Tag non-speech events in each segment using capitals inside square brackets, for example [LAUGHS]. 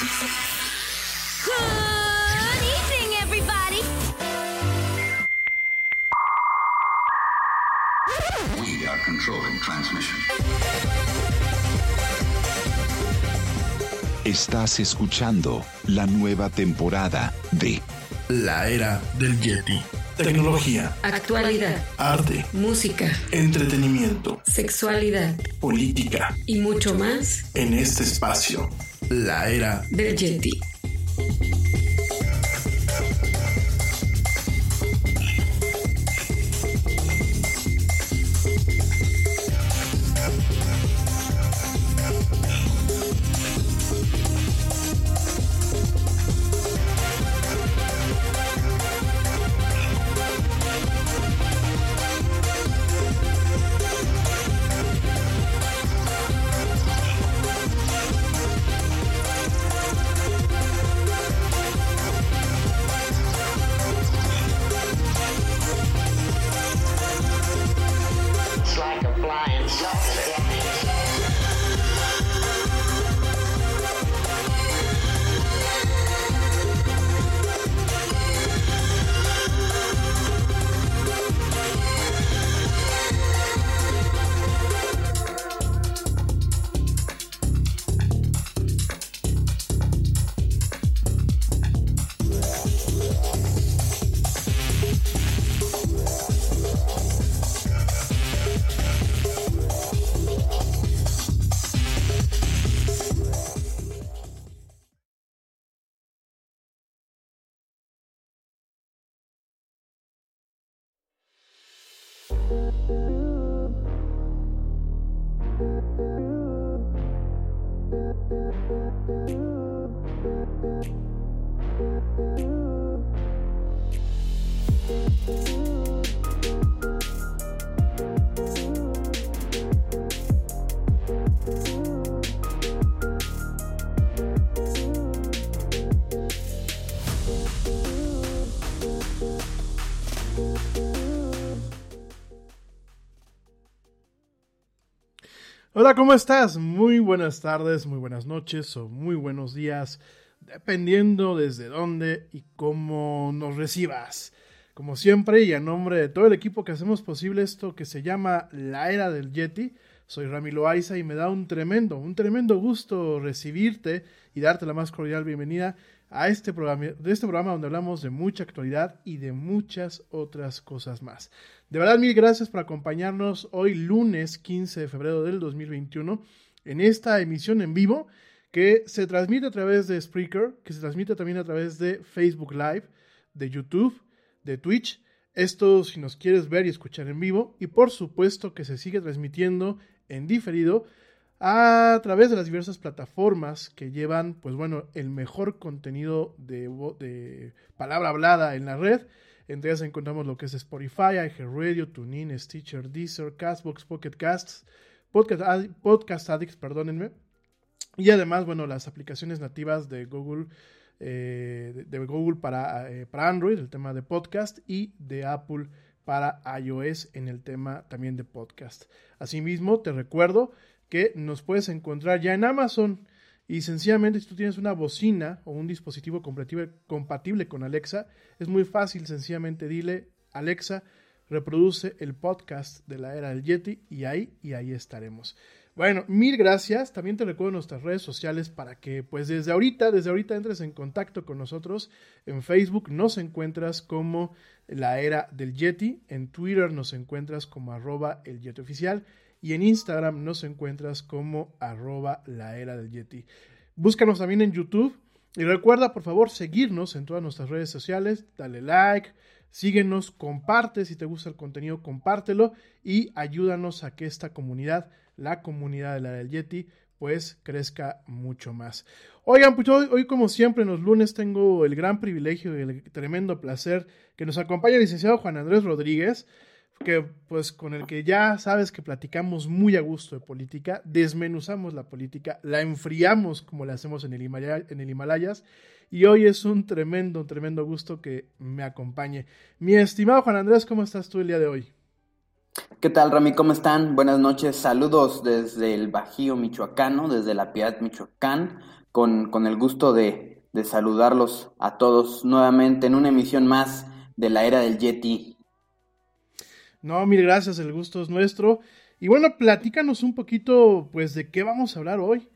Good evening, everybody. We are controlling transmission. Estás escuchando la nueva temporada de La era del Yeti. Tecnología, Actualidad, arte, música, entretenimiento, sexualidad política. y mucho más En este espacio, la era del Yeti. Hola, ¿cómo estás? Muy buenas tardes, muy buenas noches o muy buenos días, dependiendo desde dónde y cómo nos recibas. Como siempre, y a nombre de todo el equipo que hacemos posible esto que se llama La Era del Yeti, soy Rami Loaiza y me da un tremendo, un tremendo gusto recibirte y darte la más cordial bienvenida a este programa, de este programa donde hablamos de mucha actualidad y de muchas otras cosas más. De verdad, mil gracias por acompañarnos hoy lunes 15 de febrero del 2021 en esta emisión en vivo que se transmite a través de Spreaker, que se transmite también a través de Facebook Live, de YouTube, de Twitch. Esto si nos quieres ver y escuchar en vivo y por supuesto que se sigue transmitiendo en diferido a través de las diversas plataformas que llevan, pues bueno, el mejor contenido de, palabra hablada en la red. Entre ellas encontramos lo que es Spotify, iHeartRadio, TuneIn, Stitcher, Deezer, Castbox, Pocket Casts, Podcast, Ad- Podcast Addicts, perdónenme. Y además, bueno, las aplicaciones nativas de Google, eh, de, de Google para, eh, para Android, el tema de podcast, y de Apple para iOS en el tema también de podcast. Asimismo, te recuerdo que nos puedes encontrar ya en Amazon. Y sencillamente, si tú tienes una bocina o un dispositivo compatible, con Alexa, es muy fácil. Sencillamente dile, Alexa, reproduce el podcast de la era del Yeti y ahí, y ahí estaremos. Bueno, mil gracias. También te recuerdo nuestras redes sociales para que, pues desde ahorita, desde ahorita entres en contacto con nosotros. En Facebook nos encuentras como la era del Yeti. En Twitter nos encuentras como arroba el Yeti oficial y en Instagram nos encuentras como arroba la era del Yeti. Búscanos también en YouTube y recuerda por favor seguirnos en todas nuestras redes sociales, dale like, síguenos, comparte si te gusta el contenido, compártelo y ayúdanos a que esta comunidad, la comunidad de la era del Yeti, pues crezca mucho más. Oigan, pues hoy, hoy, como siempre en los lunes tengo el gran privilegio y el tremendo placer que nos acompaña el licenciado Juan Andrés Rodríguez que pues con el que ya sabes que platicamos muy a gusto de política, desmenuzamos la política, la enfriamos como la hacemos en el, Himalaya, en el Himalayas y hoy es un tremendo, tremendo gusto que me acompañe. Mi estimado Juan Andrés, ¿cómo estás tú el día de hoy? ¿Qué tal, Rami? ¿Cómo están? Buenas noches. Saludos desde el Bajío Michoacano, desde la Piedad Michoacán, con, con el gusto de, de saludarlos a todos nuevamente en una emisión más de la era del Yeti no, mil gracias, el gusto es nuestro. Y bueno, platícanos un poquito, pues, de qué vamos a hablar hoy.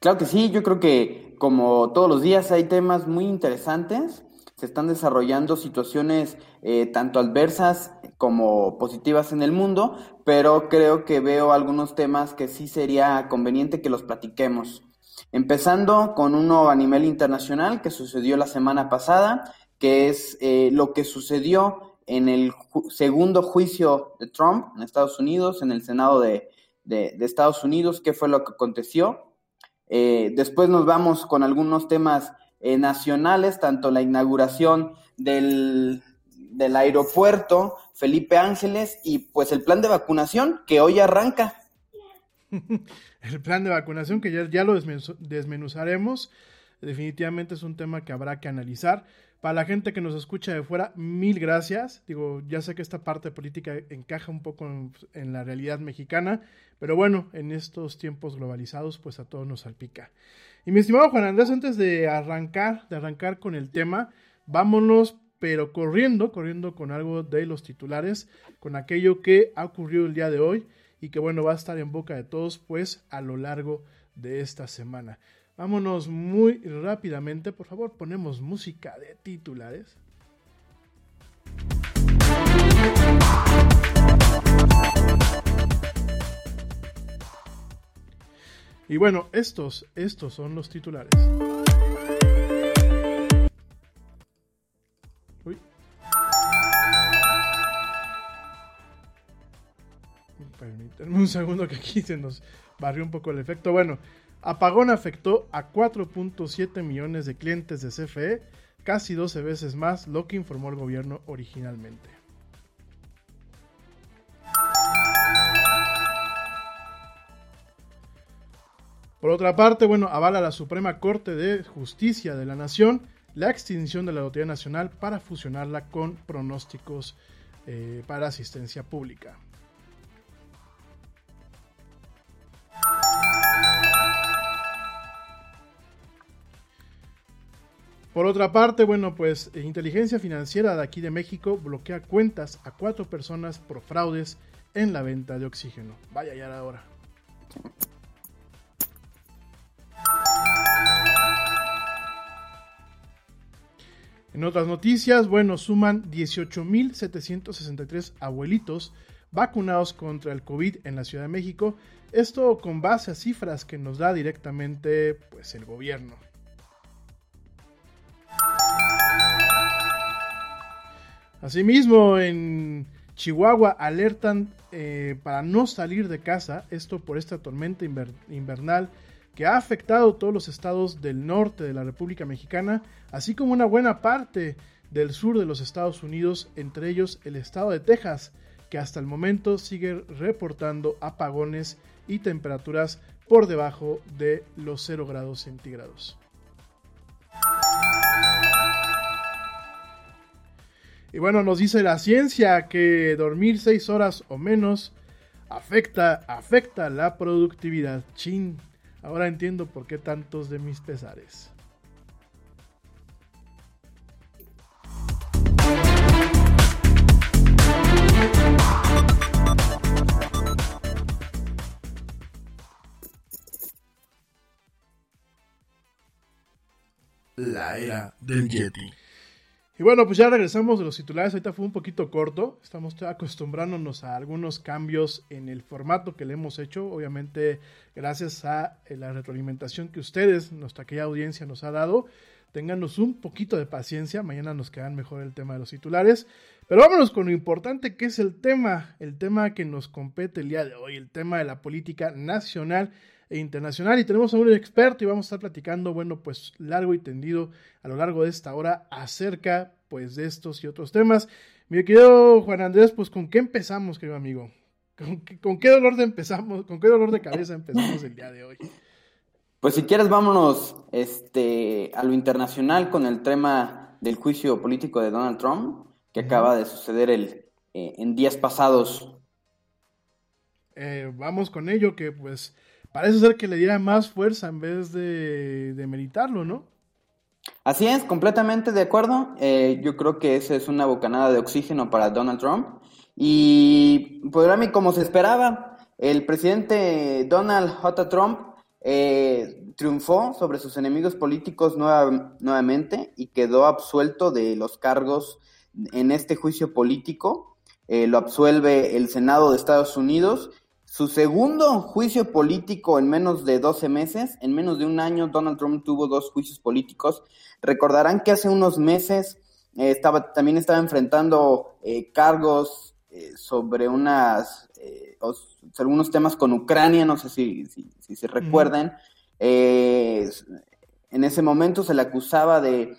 Claro que sí, yo creo que como todos los días hay temas muy interesantes, se están desarrollando situaciones eh, tanto adversas como positivas en el mundo, pero creo que veo algunos temas que sí sería conveniente que los platiquemos. Empezando con uno a nivel internacional que sucedió la semana pasada, que es eh, lo que sucedió en el segundo juicio de Trump en Estados Unidos, en el Senado de, Estados Unidos, qué fue lo que aconteció. Eh, después nos vamos con algunos temas eh, nacionales, tanto la inauguración del, del aeropuerto Felipe Ángeles y pues el plan de vacunación que hoy arranca. [LAUGHS] el plan de vacunación que ya, ya lo desmenuzaremos. Definitivamente es un tema que habrá que analizar. Para la gente que nos escucha de fuera, mil gracias. Digo, ya sé que esta parte política encaja un poco en, la realidad mexicana, pero bueno, en estos tiempos globalizados, pues a todos nos salpica. Y mi estimado Juan Andrés, antes de arrancar, de arrancar con el tema, vámonos, pero corriendo, corriendo con algo de los titulares, con aquello que ha ocurrido el día de hoy y que bueno, va a estar en boca de todos, pues a lo largo de esta semana. Vámonos muy rápidamente, por favor, ponemos música de titulares. Y bueno, estos, estos son los titulares. Uy. Permítanme un segundo que aquí se nos barrió un poco el efecto. Bueno, Apagón afectó a 4.7 millones de clientes de CFE, casi 12 veces más lo que informó el gobierno originalmente. Por otra parte, bueno, avala la Suprema Corte de Justicia de la Nación la extinción de la Lotería Nacional para fusionarla con pronósticos eh, para asistencia pública. Por otra parte, bueno, pues eh, inteligencia financiera de aquí de México bloquea cuentas a cuatro personas por fraudes en la venta de oxígeno. Vaya ya ahora. En otras noticias, bueno, suman 18.763 abuelitos vacunados contra el COVID en la Ciudad de México. Esto con base a cifras que nos da directamente pues el gobierno. Asimismo, en Chihuahua alertan eh, para no salir de casa, esto por esta tormenta invernal que ha afectado todos los estados del norte de la República Mexicana, así como una buena parte del sur de los Estados Unidos, entre ellos el estado de Texas, que hasta el momento sigue reportando apagones y temperaturas por debajo de los 0 grados centígrados. Y bueno, nos dice la ciencia que dormir 6 horas o menos afecta, afecta la productividad. Chin, ahora entiendo por qué tantos de mis pesares. La era del Yeti. Y bueno, pues ya regresamos de los titulares. Ahorita fue un poquito corto. Estamos acostumbrándonos a algunos cambios en el formato que le hemos hecho. Obviamente, gracias a eh, la retroalimentación que ustedes, nuestra querida audiencia, nos ha dado. Ténganos un poquito de paciencia. Mañana nos quedan mejor el tema de los titulares. Pero vámonos con lo importante que es el tema. El tema que nos compete el día de hoy. El tema de la política nacional e internacional. Y tenemos a un experto y vamos a estar platicando, bueno, pues largo y tendido a lo largo de esta hora acerca, pues, de estos y otros temas. Mi querido Juan Andrés, pues, ¿con qué empezamos, querido amigo? ¿Con qué, con qué dolor de empezamos, con qué dolor de cabeza empezamos el día de hoy? Pues si quieres vámonos este, a lo internacional con el tema del juicio político de Donald Trump, que acaba de suceder el, eh, en días pasados. Eh, vamos con ello, que pues parece ser que le diera más fuerza en vez de, de meritarlo, ¿no? Así es, completamente de acuerdo. Eh, yo creo que esa es una bocanada de oxígeno para Donald Trump. Y pues mí, como se esperaba, el presidente Donald J. Trump eh, triunfó sobre sus enemigos políticos nueva, nuevamente y quedó absuelto de los cargos en este juicio político. Eh, lo absuelve el Senado de Estados Unidos su segundo juicio político en menos de 12 meses, en menos de un año, Donald Trump tuvo dos juicios políticos. Recordarán que hace unos meses eh, estaba, también estaba enfrentando eh, cargos eh, sobre unas, algunos temas con Ucrania, no sé si, si, se recuerdan. en ese momento se le acusaba de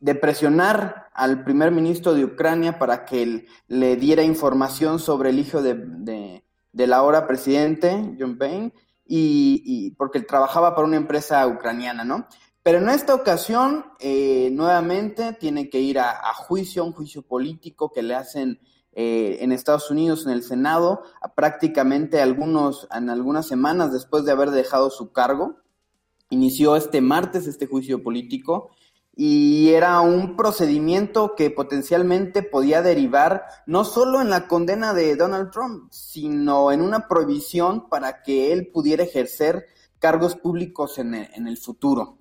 de presionar al primer ministro de Ucrania para que le diera información sobre el hijo de, de, del ahora presidente, John Payne, y, y, porque trabajaba para una empresa ucraniana, ¿no? Pero en esta ocasión, eh, nuevamente, tiene que ir a, juicio, un juicio político que le hacen eh, en Estados Unidos, en el Senado, a prácticamente algunos, en algunas semanas después de haber dejado su cargo. Inició este martes este juicio político y era un procedimiento que potencialmente podía derivar no solo en la condena de Donald Trump, sino en una prohibición para que él pudiera ejercer cargos públicos en el, futuro.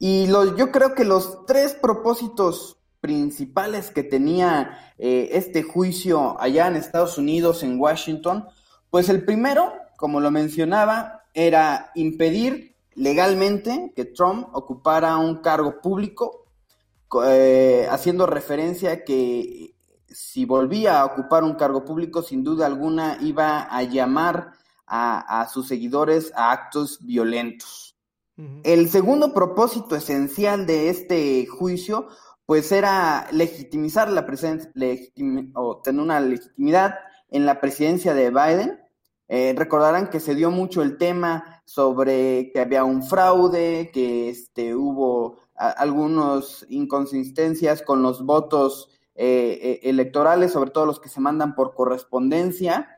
Y yo creo que los tres propósitos principales que tenía eh, este juicio allá en Estados Unidos, en Washington, pues el primero, como lo mencionaba, era impedir legalmente que Trump ocupara un cargo público, eh, haciendo referencia a que si volvía a ocupar un cargo público, sin duda alguna iba a llamar a, sus seguidores a actos violentos. El segundo propósito esencial de este juicio, pues era legitimizar la presencia, o tener una legitimidad en la presidencia de Biden, eh, recordarán que se dio mucho el tema sobre que había un fraude, que este, hubo algunas inconsistencias con los votos eh, eh, electorales, sobre todo los que se mandan por correspondencia.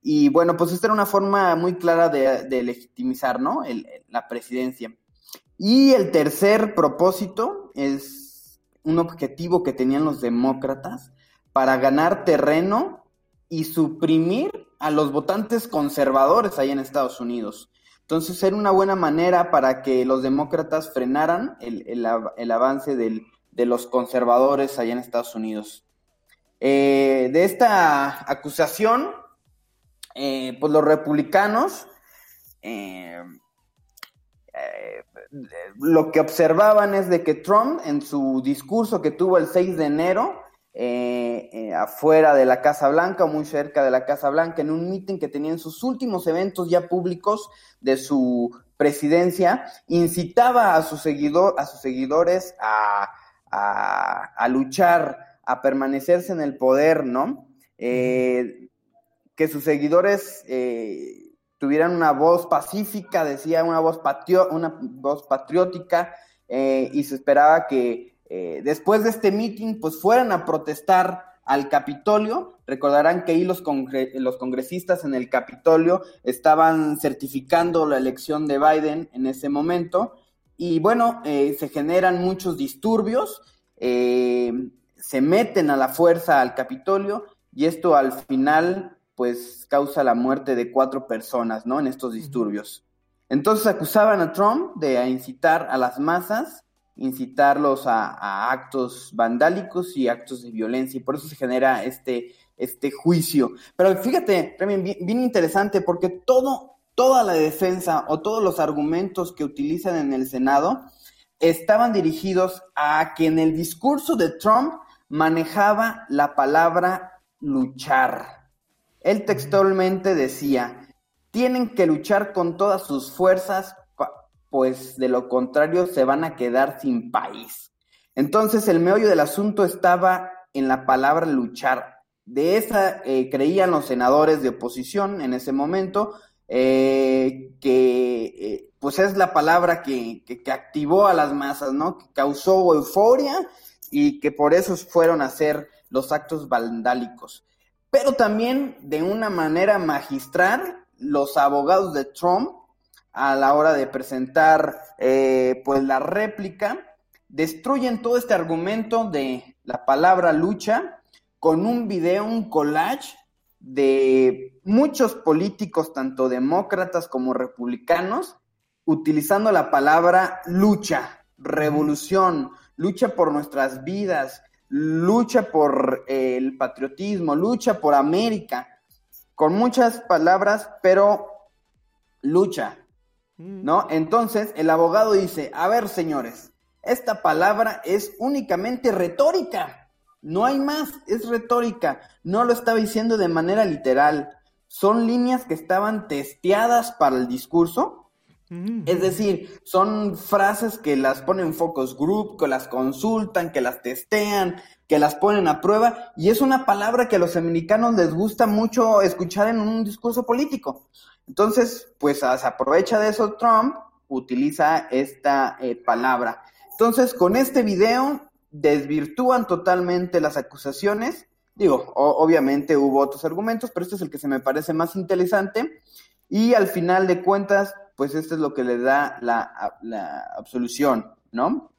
Y bueno, pues esta era una forma muy clara de, legitimizar ¿no? la presidencia. Y el tercer propósito es un objetivo que tenían los demócratas para ganar terreno y suprimir a los votantes conservadores ahí en Estados Unidos. Entonces era una buena manera para que los demócratas frenaran el, avance de los conservadores allá en Estados Unidos. Eh, de esta acusación, eh, pues los republicanos eh, lo que observaban es de que Trump en su discurso que tuvo el 6 de enero eh, eh, afuera de la Casa Blanca o muy cerca de la Casa Blanca, en un mitin que tenía en sus últimos eventos ya públicos de su presidencia, incitaba a, seguidor, a sus seguidores a, a, luchar, a permanecerse en el poder, ¿no? Eh, que sus seguidores tuvieran una voz pacífica, decía una voz, una voz patriótica, y se esperaba que eh, después de este meeting pues fueran a protestar al Capitolio. Recordarán que ahí los, congre los congresistas en el Capitolio estaban certificando la elección de Biden en ese momento. Y bueno, eh, se generan muchos disturbios, eh, se meten a la fuerza al Capitolio y esto al final pues causa la muerte de cuatro personas, ¿no? En estos disturbios. Entonces acusaban a Trump de incitar a las masas incitarlos a, actos vandálicos y actos de violencia, y por eso se genera este, este juicio. Pero fíjate, bien, bien interesante, porque todo, toda la defensa o todos los argumentos que utilizan en el Senado estaban dirigidos a que en el discurso de Trump manejaba la palabra luchar. Él textualmente decía, tienen que luchar con todas sus fuerzas pues de lo contrario se van a quedar sin país. Entonces el meollo del asunto estaba en la palabra luchar. De esa eh, creían los senadores de oposición en ese momento, eh, que eh, pues es la palabra que, que, activó a las masas, ¿no? Que causó euforia y que por eso fueron a hacer los actos vandálicos. Pero también de una manera magistral, los abogados de Trump a la hora de presentar eh, pues la réplica, destruyen todo este argumento de la palabra lucha con un video, un collage de muchos políticos, tanto demócratas como republicanos, utilizando la palabra lucha, revolución, lucha por nuestras vidas, lucha por eh, el patriotismo, lucha por América, con muchas palabras, pero lucha. ¿No? Entonces el abogado dice, a ver señores, esta palabra es únicamente retórica, no hay más, es retórica, no lo estaba diciendo de manera literal, son líneas que estaban testeadas para el discurso, mm. es decir, son frases que las ponen en focus group, que las consultan, que las testean, que las ponen a prueba, y es una palabra que a los americanos les gusta mucho escuchar en un discurso político. Entonces, pues se aprovecha de eso Trump, utiliza esta eh, palabra. Entonces, con este video desvirtúan totalmente las acusaciones. Digo, obviamente hubo otros argumentos, pero este es el que se me parece más interesante. Y al final de cuentas, pues este es lo que le da la, la absolución, ¿no?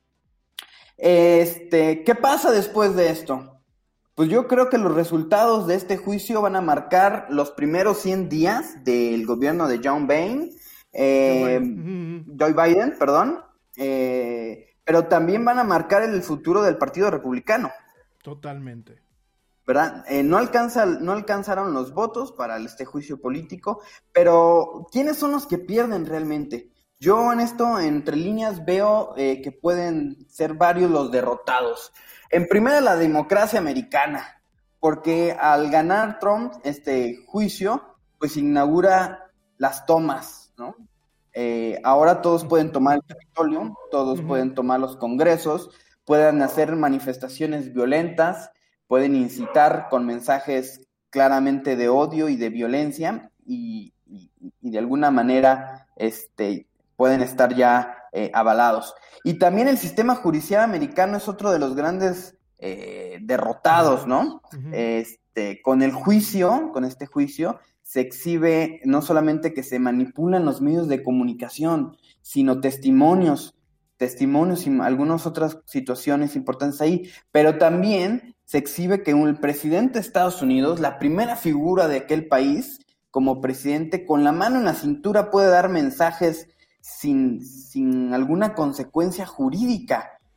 Este, ¿qué pasa después de esto? Pues yo creo que los resultados de este juicio van a marcar los primeros 100 días del gobierno de John Bain, eh, Joe Biden, perdón, eh, pero también van a marcar el futuro del Partido Republicano. Totalmente. ¿Verdad? Eh, no, alcanza, no alcanzaron los votos para este juicio político, pero ¿quiénes son los que pierden realmente? Yo en esto, entre líneas, veo que pueden ser varios los derrotados. En primera, la democracia americana, porque al ganar Trump este juicio, pues inaugura las tomas, ¿no? Eh, ahora todos pueden tomar el Capitolio, todos pueden tomar los congresos, pueden hacer manifestaciones violentas, pueden incitar con mensajes claramente de odio y de violencia y, de alguna manera este, pueden estar ya eh, avalados. Y también el sistema judicial americano es otro de los grandes eh, derrotados, ¿no? Este, con el juicio, con este juicio, se exhibe no solamente que se manipulan los medios de comunicación, sino testimonios, testimonios y algunas otras situaciones importantes ahí, pero también se exhibe que el presidente de Estados Unidos, la primera figura de aquel país, como presidente, con la mano en la cintura puede dar mensajes sin, sin alguna consecuencia jurídica.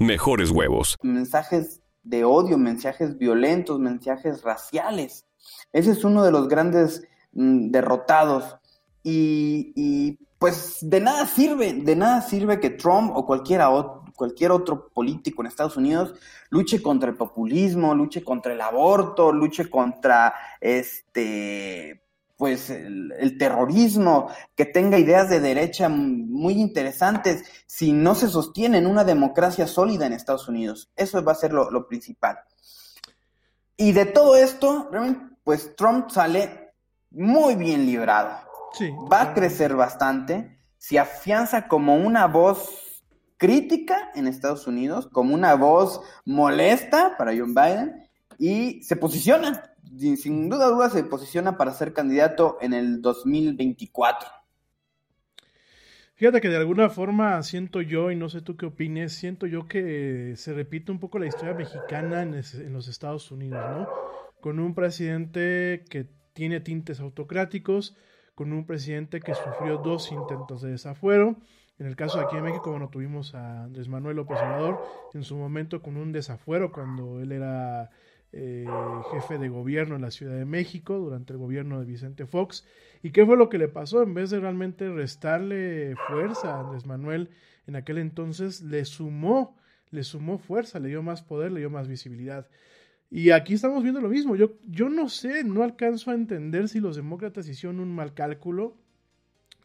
mejores huevos. Mensajes de odio, mensajes violentos, mensajes raciales. Ese es uno de los grandes mm, derrotados. y, y, pues de nada sirve, de nada sirve que Trump o cualquiera, cualquier otro político en Estados Unidos luche contra el populismo, luche contra el aborto, luche contra este pues el, el, terrorismo, que tenga ideas de derecha muy interesantes, si no se sostiene en una democracia sólida en Estados Unidos. Eso va a ser lo, lo principal. Y de todo esto, pues Trump sale muy bien librado. Sí, va a crecer bastante, se afianza como una voz crítica en Estados Unidos, como una voz molesta para John Biden, y se posiciona, sin duda duda se posiciona para ser candidato en el 2024. Fíjate que de alguna forma siento yo, y no sé tú qué opines, siento yo que se repite un poco la historia mexicana en, los Estados Unidos, ¿no? Con un presidente que tiene tintes autocráticos, con un presidente que sufrió dos intentos de desafuero. En el caso de aquí en México, bueno, tuvimos a Andrés Manuel López Obrador en su momento con un desafuero cuando él era eh, jefe de gobierno en la Ciudad de México durante el gobierno de Vicente Fox. ¿Y qué fue lo que le pasó? En vez de realmente restarle fuerza a Andrés Manuel en aquel entonces, le sumó, le sumó fuerza, le dio más poder, le dio más visibilidad. Y aquí estamos viendo lo mismo. Yo, yo no sé, no alcanzo a entender si los demócratas hicieron un mal cálculo,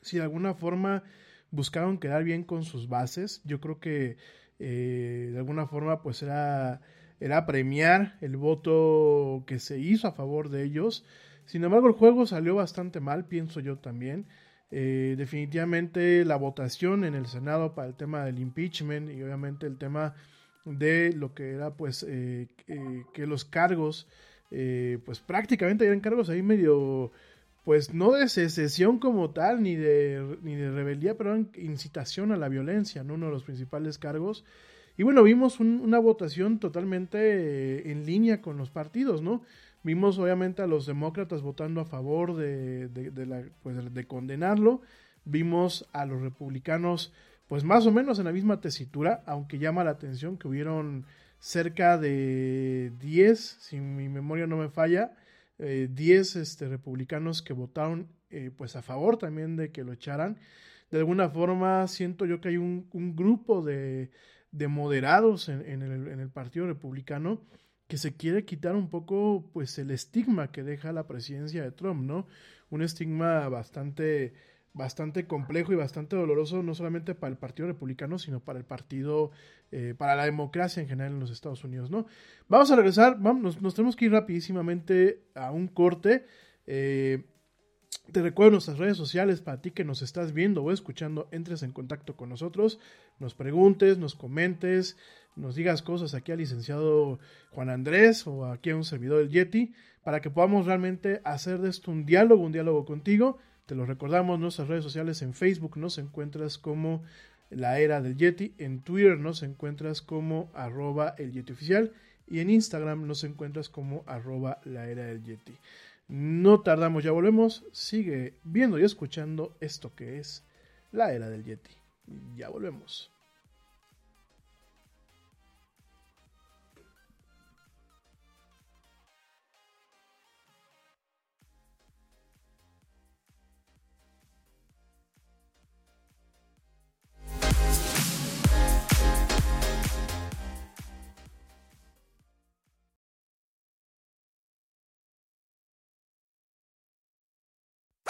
si de alguna forma buscaron quedar bien con sus bases. Yo creo que eh, de alguna forma pues era, era premiar el voto que se hizo a favor de ellos. Sin embargo, el juego salió bastante mal, pienso yo también. Eh, definitivamente la votación en el Senado para el tema del impeachment y obviamente el tema de lo que era pues eh, que los cargos eh, pues prácticamente eran cargos ahí medio pues no de secesión como tal ni de ni de rebeldía pero eran incitación a la violencia ¿no? uno de los principales cargos y bueno vimos un, una votación totalmente en línea con los partidos no vimos obviamente a los demócratas votando a favor de, la, pues, de condenarlo vimos a los republicanos pues más o menos en la misma tesitura, aunque llama la atención que hubieron cerca de 10, si mi memoria no me falla, eh, 10 este, republicanos que votaron eh, pues a favor también de que lo echaran. De alguna forma siento yo que hay un grupo de, de moderados en, en, el, Partido Republicano que se quiere quitar un poco pues el estigma que deja la presidencia de Trump, ¿no? Un estigma bastante bastante complejo y bastante doloroso, no solamente para el Partido Republicano, sino para el partido, eh, para la democracia en general en los Estados Unidos, ¿no? Vamos a regresar, vamos, nos, nos tenemos que ir rapidísimamente a un corte. Eh, te recuerdo nuestras redes sociales para ti que nos estás viendo o escuchando, entres en contacto con nosotros, nos preguntes, nos comentes, nos digas cosas aquí al licenciado Juan Andrés o aquí a un servidor del Yeti, para que podamos realmente hacer de esto un diálogo, un diálogo contigo te lo recordamos, nuestras redes sociales en Facebook nos encuentras como la era del Yeti, en Twitter nos encuentras como arroba el Yeti oficial y en Instagram nos encuentras como arroba la era del Yeti. No tardamos, ya volvemos. Sigue viendo y escuchando esto que es la era del Yeti. Ya volvemos.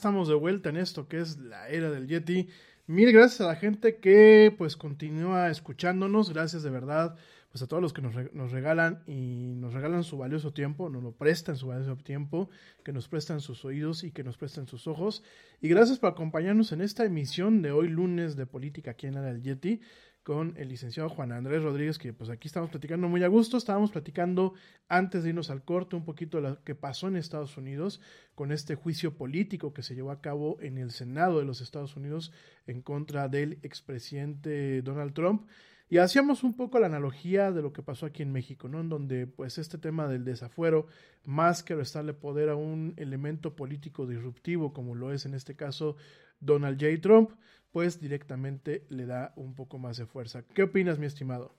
Estamos de vuelta en esto que es la era del Yeti. Mil gracias a la gente que pues continúa escuchándonos. Gracias de verdad pues a todos los que nos, nos regalan y nos regalan su valioso tiempo, nos lo prestan su valioso tiempo, que nos prestan sus oídos y que nos prestan sus ojos. Y gracias por acompañarnos en esta emisión de hoy lunes de política aquí en la del Yeti con el licenciado Juan Andrés Rodríguez, que pues aquí estamos platicando muy a gusto, estábamos platicando antes de irnos al corte un poquito de lo que pasó en Estados Unidos con este juicio político que se llevó a cabo en el Senado de los Estados Unidos en contra del expresidente Donald Trump. Y hacíamos un poco la analogía de lo que pasó aquí en México, ¿no? En donde pues este tema del desafuero, más que restarle poder a un elemento político disruptivo como lo es en este caso Donald J. Trump, pues directamente le da un poco más de fuerza. ¿Qué opinas, mi estimado?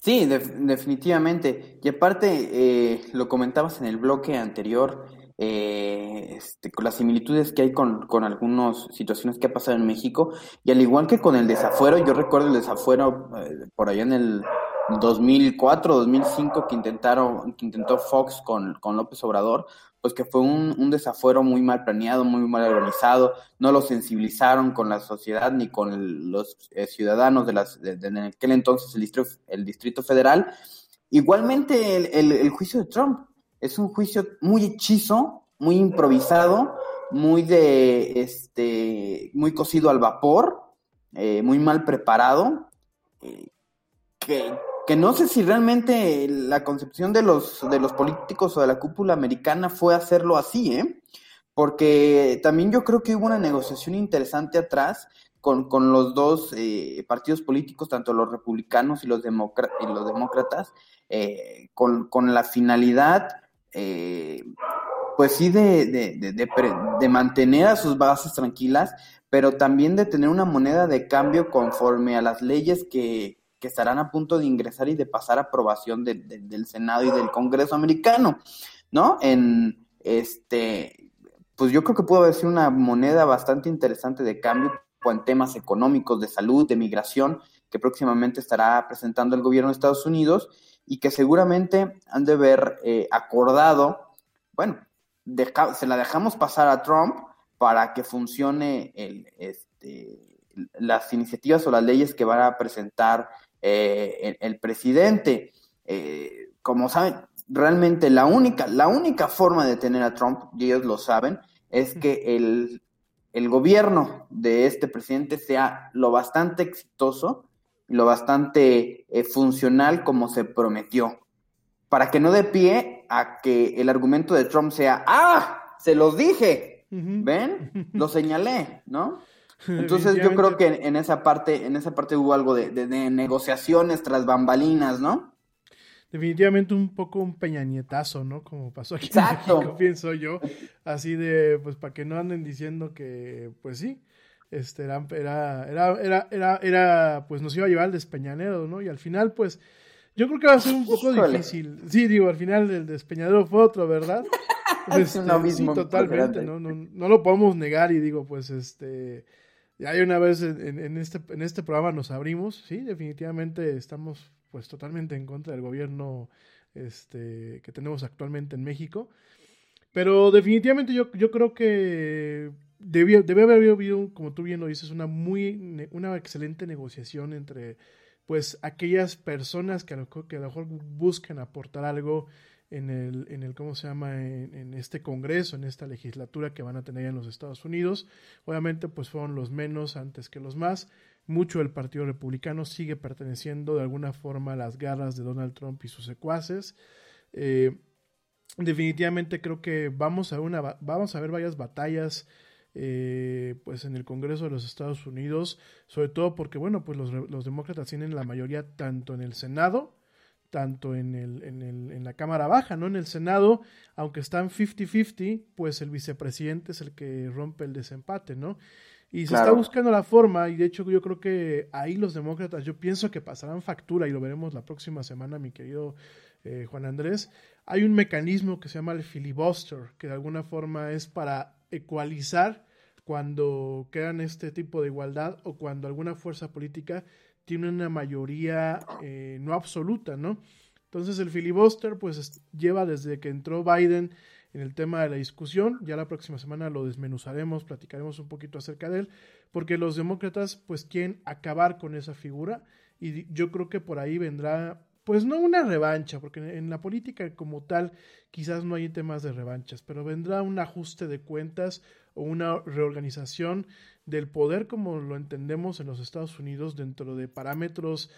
Sí, def- definitivamente. Y aparte, eh, lo comentabas en el bloque anterior, eh, este, con las similitudes que hay con, con algunas situaciones que ha pasado en México, y al igual que con el desafuero, yo recuerdo el desafuero eh, por allá en el 2004, 2005 que intentaron, que intentó Fox con, con López Obrador, pues que fue un, un desafuero muy mal planeado, muy mal organizado, no lo sensibilizaron con la sociedad ni con el- los eh, ciudadanos de, las, de, de aquel entonces el distrito, el distrito Federal. Igualmente el, el- el juicio de Trump es un juicio muy hechizo, muy improvisado, muy de este, muy cocido al vapor, eh, muy mal preparado, eh, que, que no sé si realmente la concepción de los, de los políticos o de la cúpula americana fue hacerlo así, ¿eh? Porque también yo creo que hubo una negociación interesante atrás con, con los dos eh, partidos políticos, tanto los republicanos y los, y los demócratas, eh, con, con la finalidad, eh, pues sí, de, de, de mantener a sus bases tranquilas, pero también de tener una moneda de cambio conforme a las leyes que, que estarán a punto de ingresar y de pasar aprobación de- de- del Senado y del Congreso americano, ¿no? En este, pues yo creo que pudo haber sido una moneda bastante interesante de cambio en temas económicos, de salud, de migración, que próximamente estará presentando el gobierno de Estados Unidos y que seguramente han de haber eh, acordado, bueno, se la dejamos pasar a Trump para que funcione el, este, las iniciativas o las leyes que va a presentar eh, el, presidente. Eh, como saben, realmente la única, la única forma de tener a Trump, y ellos lo saben, es que el, el gobierno de este presidente sea lo bastante exitoso, lo bastante eh, funcional como se prometió, para que no dé pie a que el argumento de Trump sea, ah, se los dije, ¿ven? [LAUGHS] Lo señalé, ¿no? [LAUGHS] Entonces yo creo que en, en esa parte, en esa parte hubo algo de, de- de negociaciones tras bambalinas, ¿no? Definitivamente un poco un peñanietazo, ¿no? Como pasó aquí Exacto. en México, [LAUGHS] pienso yo. Así de, pues para que no anden diciendo que, pues sí, este era, era, era, era, era, pues nos iba a llevar al despeñanero, ¿no? Y al final, pues, yo creo que va a ser un poco Híjole. difícil. Sí, digo, al final el despeñadero fue otro, ¿verdad? [LAUGHS] Es Este, abismo sí, totalmente. No, no lo podemos negar y digo, pues, este, ya una vez en, en- este, en este programa nos abrimos, sí, definitivamente estamos pues totalmente en contra del gobierno este, que tenemos actualmente en México. Pero definitivamente yo, yo creo que debió, debe haber habido, como tú bien lo dices, una muy una excelente negociación entre pues aquellas personas que a lo, que a lo mejor buscan aportar algo en el, en el ¿cómo se llama? En, este Congreso, en esta legislatura que van a tener en los Estados Unidos. Obviamente, pues fueron los menos antes que los más. Mucho del Partido Republicano sigue perteneciendo de alguna forma a las garras de Donald Trump y sus secuaces. Eh, definitivamente creo que vamos a, una, vamos a ver varias batallas eh, pues en el Congreso de los Estados Unidos, sobre todo porque, bueno, pues los, los demócratas tienen la mayoría tanto en el Senado, tanto en, el, en, el, en la Cámara Baja, ¿no? En el Senado, aunque están 50-50, pues el vicepresidente es el que rompe el desempate, ¿no? Y se está buscando la forma, y de hecho yo creo que ahí los demócratas, yo pienso que pasarán factura, y lo veremos la próxima semana, mi querido eh, Juan Andrés. Hay un mecanismo que se llama el filibuster, que de alguna forma es para ecualizar cuando crean este tipo de igualdad o cuando alguna fuerza política tiene una mayoría eh, no absoluta, ¿no? Entonces el filibuster pues lleva desde que entró Biden en el tema de la discusión. Ya la próxima semana lo desmenuzaremos, platicaremos un poquito acerca de él, porque los demócratas pues quieren acabar con esa figura y yo creo que por ahí vendrá pues no una revancha, porque en la política como tal quizás no hay temas de revanchas, pero vendrá un ajuste de cuentas o una reorganización del poder como lo entendemos en los Estados Unidos dentro de parámetros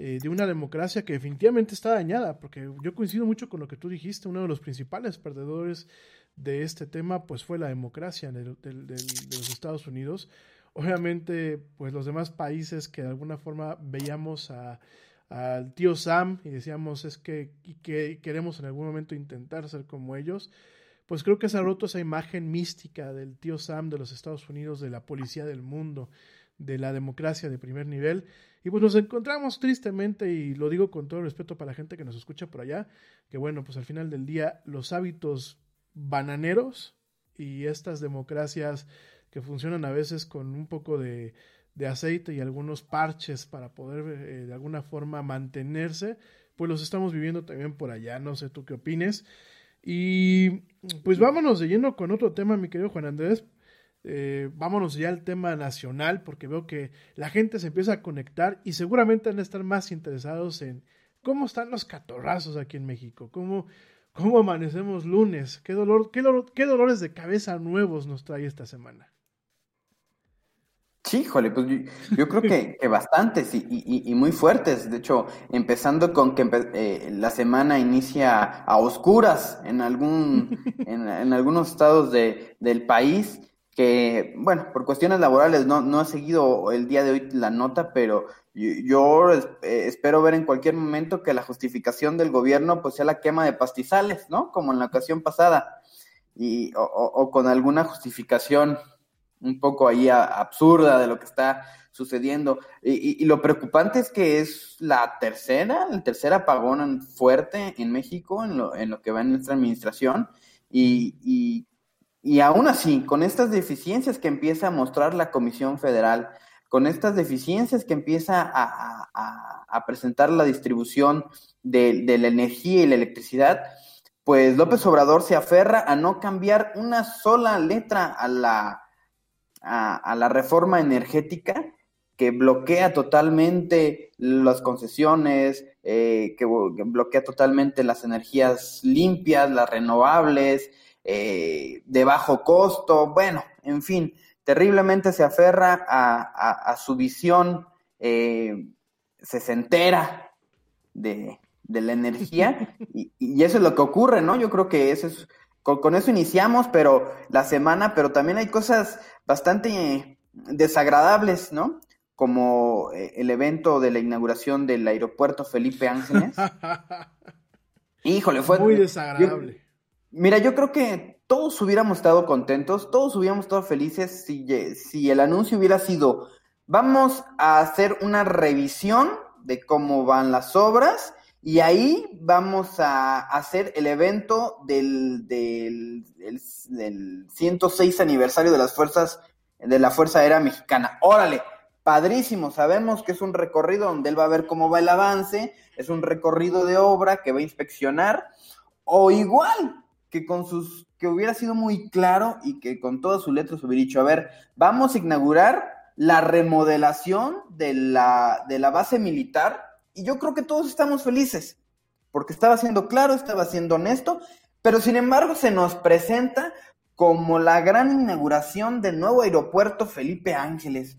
eh, de una democracia que definitivamente está dañada, porque yo coincido mucho con lo que tú dijiste, uno de los principales perdedores de este tema pues fue la democracia de, los Estados Unidos. Obviamente pues los demás países que de alguna forma veíamos al tío Sam y decíamos es que, que queremos en algún momento intentar ser como ellos, pues creo que se ha roto esa imagen mística del tío Sam de los Estados Unidos, de la policía del mundo, de la democracia de primer nivel. Y pues nos encontramos tristemente, y lo digo con todo respeto para la gente que nos escucha por allá, que bueno, pues al final del día los hábitos bananeros y estas democracias que funcionan a veces con un poco de, aceite y algunos parches para poder eh, de alguna forma mantenerse, pues los estamos viviendo también por allá. No sé tú qué opines. Y pues vámonos de lleno con otro tema, mi querido Juan Andrés, eh, vámonos ya al tema nacional, porque veo que la gente se empieza a conectar y seguramente van a estar más interesados en cómo están los catorrazos aquí en México, cómo, cómo amanecemos lunes, qué, dolor, qué, qué dolores de cabeza nuevos nos trae esta semana. Sí, híjole, pues yo, creo que, que bastantes y, muy fuertes. De hecho, empezando con que eh, la semana inicia a oscuras en algún, [LAUGHS] en, en algunos estados de, del país que, bueno, por cuestiones laborales no, no he seguido el día de hoy la nota, pero yo, eh, espero ver en cualquier momento que la justificación del gobierno pues sea la quema de pastizales, ¿no? Como en la ocasión pasada, y, o, con alguna justificación un poco ahí absurda de lo que está sucediendo. Y, lo preocupante es que es la tercera, el tercer apagón fuerte en México en lo, en lo que va en nuestra administración. Y, y y aún así, con estas deficiencias que empieza a mostrar la Comisión Federal, con estas deficiencias que empieza a, presentar la distribución de, la energía y la electricidad, pues López Obrador se aferra a no cambiar una sola letra a la, a, la reforma energética que bloquea totalmente las concesiones, eh, que bloquea totalmente las energías limpias, las renovables, eh, de bajo costo, bueno, en fin, terriblemente se aferra a, su visión eh, sesentera de, de la energía [LAUGHS] y, eso es lo que ocurre, ¿no? Yo creo que eso es, con, eso iniciamos, pero la semana, pero también hay cosas bastante desagradables, ¿no? Como eh, el evento de la inauguración del aeropuerto Felipe Ángeles. [LAUGHS] Híjole, fue muy desagradable. Mira, yo creo que todos hubiéramos estado contentos, todos hubiéramos estado felices si, si el anuncio hubiera sido, vamos a hacer una revisión de cómo van las obras y ahí vamos a hacer el evento del, del, del, 106 aniversario de las fuerzas, de la Fuerza Aérea Mexicana. Órale, padrísimo, sabemos que es un recorrido donde él va a ver cómo va el avance, es un recorrido de obra que va a inspeccionar, o igual, que con sus que hubiera sido muy claro y que con todas sus letras hubiera dicho, a ver, vamos a inaugurar la remodelación de la, de la base militar y yo creo que todos estamos felices, porque estaba siendo claro, estaba siendo honesto, pero sin embargo se nos presenta como la gran inauguración del nuevo aeropuerto Felipe Ángeles.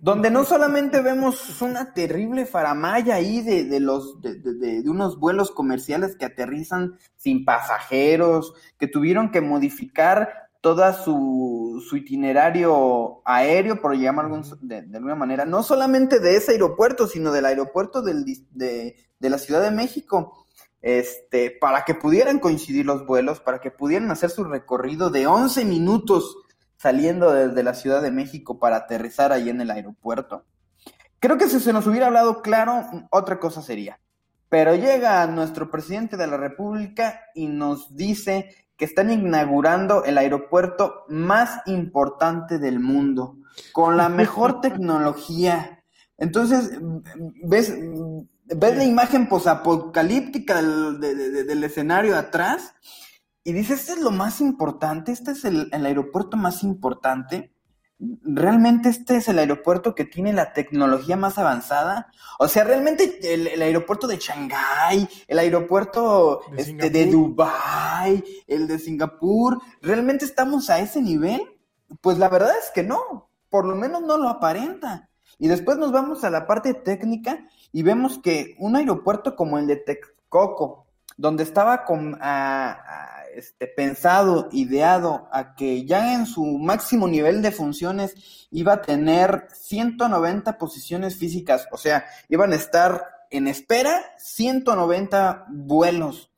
donde no solamente vemos una terrible faramaya ahí de, de los de, de, de, unos vuelos comerciales que aterrizan sin pasajeros, que tuvieron que modificar toda su, su itinerario aéreo, por llamarlo de, de, alguna manera, no solamente de ese aeropuerto, sino del aeropuerto del, de, de la Ciudad de México, este, para que pudieran coincidir los vuelos, para que pudieran hacer su recorrido de 11 minutos saliendo desde la Ciudad de México para aterrizar ahí en el aeropuerto. Creo que si se nos hubiera hablado claro, otra cosa sería. Pero llega nuestro presidente de la República y nos dice que están inaugurando el aeropuerto más importante del mundo, con la mejor [LAUGHS] tecnología. Entonces, ves, ves la imagen posapocalíptica del, de, de, del escenario atrás y dice, este es lo más importante, este es el, el, aeropuerto más importante. Realmente este es el aeropuerto que tiene la tecnología más avanzada. O sea, realmente el, el aeropuerto de Shanghái, el aeropuerto de, este, de Dubái, el de Singapur, ¿realmente estamos a ese nivel? Pues la verdad es que no, por lo menos no lo aparenta. Y después nos vamos a la parte técnica y vemos que un aeropuerto como el de Texcoco, donde estaba con, a, a, este, pensado, ideado a que ya en su máximo nivel de funciones iba a tener 190 posiciones físicas, o sea, iban a estar en espera 190 vuelos,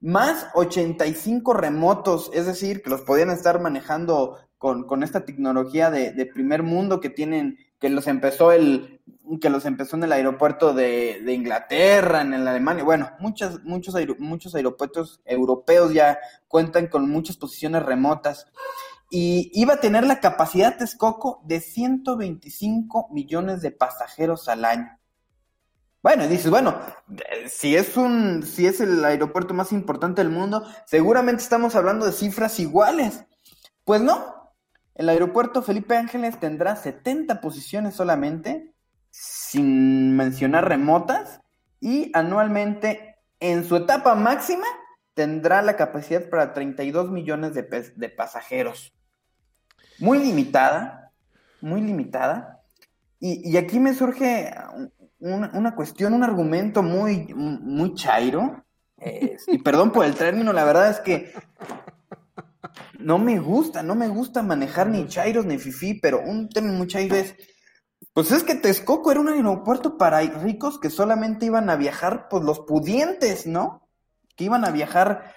más 85 remotos, es decir, que los podían estar manejando con, con esta tecnología de, de, primer mundo que tienen, que los empezó el, que los empezó en el aeropuerto de, de Inglaterra, en el Alemania, bueno, muchas, muchos, aer, muchos aeropuertos europeos ya cuentan con muchas posiciones remotas. Y iba a tener la capacidad Texcoco de 125 millones de pasajeros al año. Bueno, y dices, bueno, si es un, si es el aeropuerto más importante del mundo, seguramente estamos hablando de cifras iguales. Pues no, el aeropuerto Felipe Ángeles tendrá 70 posiciones solamente, sin mencionar remotas, y anualmente, en su etapa máxima, tendrá la capacidad para 32 millones de, pasajeros. Muy limitada, muy limitada. Y, y aquí me surge una, cuestión, un argumento muy, muy chairo. Eh, y perdón por el término, la verdad es que no me gusta, no me gusta manejar ni chairos ni fifi, pero un tema muy chairo es, pues es que Texcoco era un aeropuerto para ricos que solamente iban a viajar pues los pudientes, ¿no? Que iban a viajar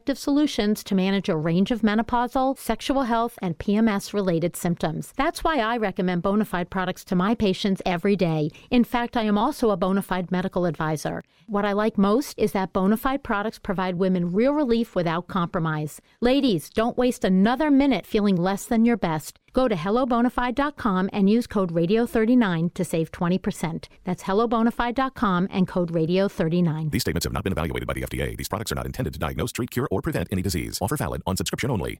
effective solutions to manage a range of menopausal, sexual health, and PMS related symptoms. That's why I recommend Bonafide products to my patients every day. In fact, I am also a Bonafide medical advisor. What I like most is that Bonafide products provide women real relief without compromise. Ladies, don't waste another minute feeling less than your best. Go to hellobonafide.com and use code radio39 to save 20%. That's hellobonafide.com and code radio39. These statements have not been evaluated by the FDA. These products are not intended to diagnose, treat, cure, or prevent any disease. Offer valid on subscription only.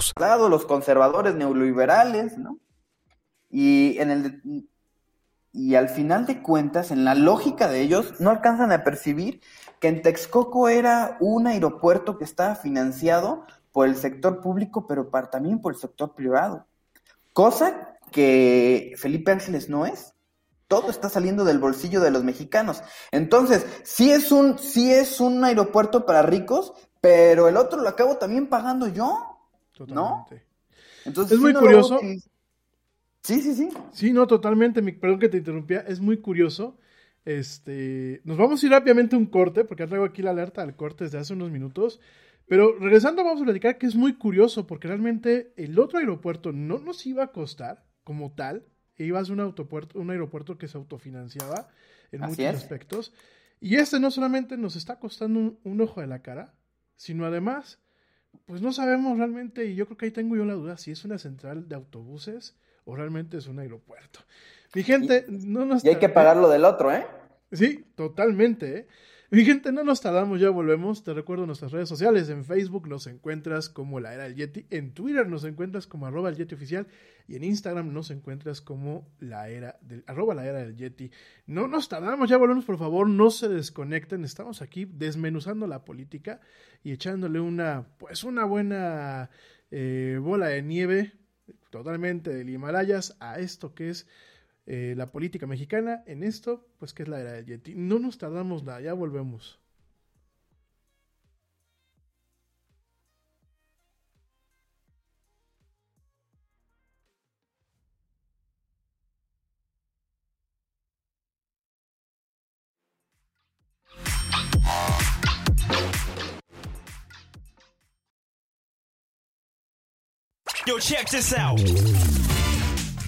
Los conservadores neoliberales, ¿no? Y en el y al final de cuentas, en la lógica de ellos, no alcanzan a percibir que en Texcoco era un aeropuerto que estaba financiado por el sector público, pero también por el sector privado. Cosa que Felipe Ángeles no es. Todo está saliendo del bolsillo de los mexicanos. Entonces, sí es un, sí es un aeropuerto para ricos, pero el otro lo acabo también pagando yo. ¿No? Entonces, es muy no curioso. Sí, sí, sí. Sí, no, totalmente. Mi, perdón que te interrumpía. Es muy curioso. Este, nos vamos a ir rápidamente a un corte, porque traigo aquí la alerta del corte desde hace unos minutos. Pero regresando, vamos a platicar que es muy curioso, porque realmente el otro aeropuerto no nos iba a costar como tal. Iba a ser un, autopuerto, un aeropuerto que se autofinanciaba en Así muchos es. aspectos. Y este no solamente nos está costando un, un ojo de la cara, sino además, pues no sabemos realmente, y yo creo que ahí tengo yo la duda, si es una central de autobuses o realmente es un aeropuerto. Mi gente, no nos Y hay que pagar lo del otro, ¿eh? Sí, totalmente. ¿eh? [LAUGHS] Mi gente, no nos tardamos, ya volvemos. Te recuerdo nuestras redes sociales. En Facebook nos encuentras como la era del Yeti. En Twitter nos encuentras como arroba el Yeti oficial. Y en Instagram nos encuentras como la era del, era del Yeti. No nos tardamos, ya volvemos, por favor. No se desconecten. Estamos aquí desmenuzando la política y echándole una, pues una buena eh, bola de nieve totalmente del Himalayas a esto que es eh, la política mexicana en esto, pues que es la era del Yeti. No nos tardamos nada, ya volvemos. Yo, check this out.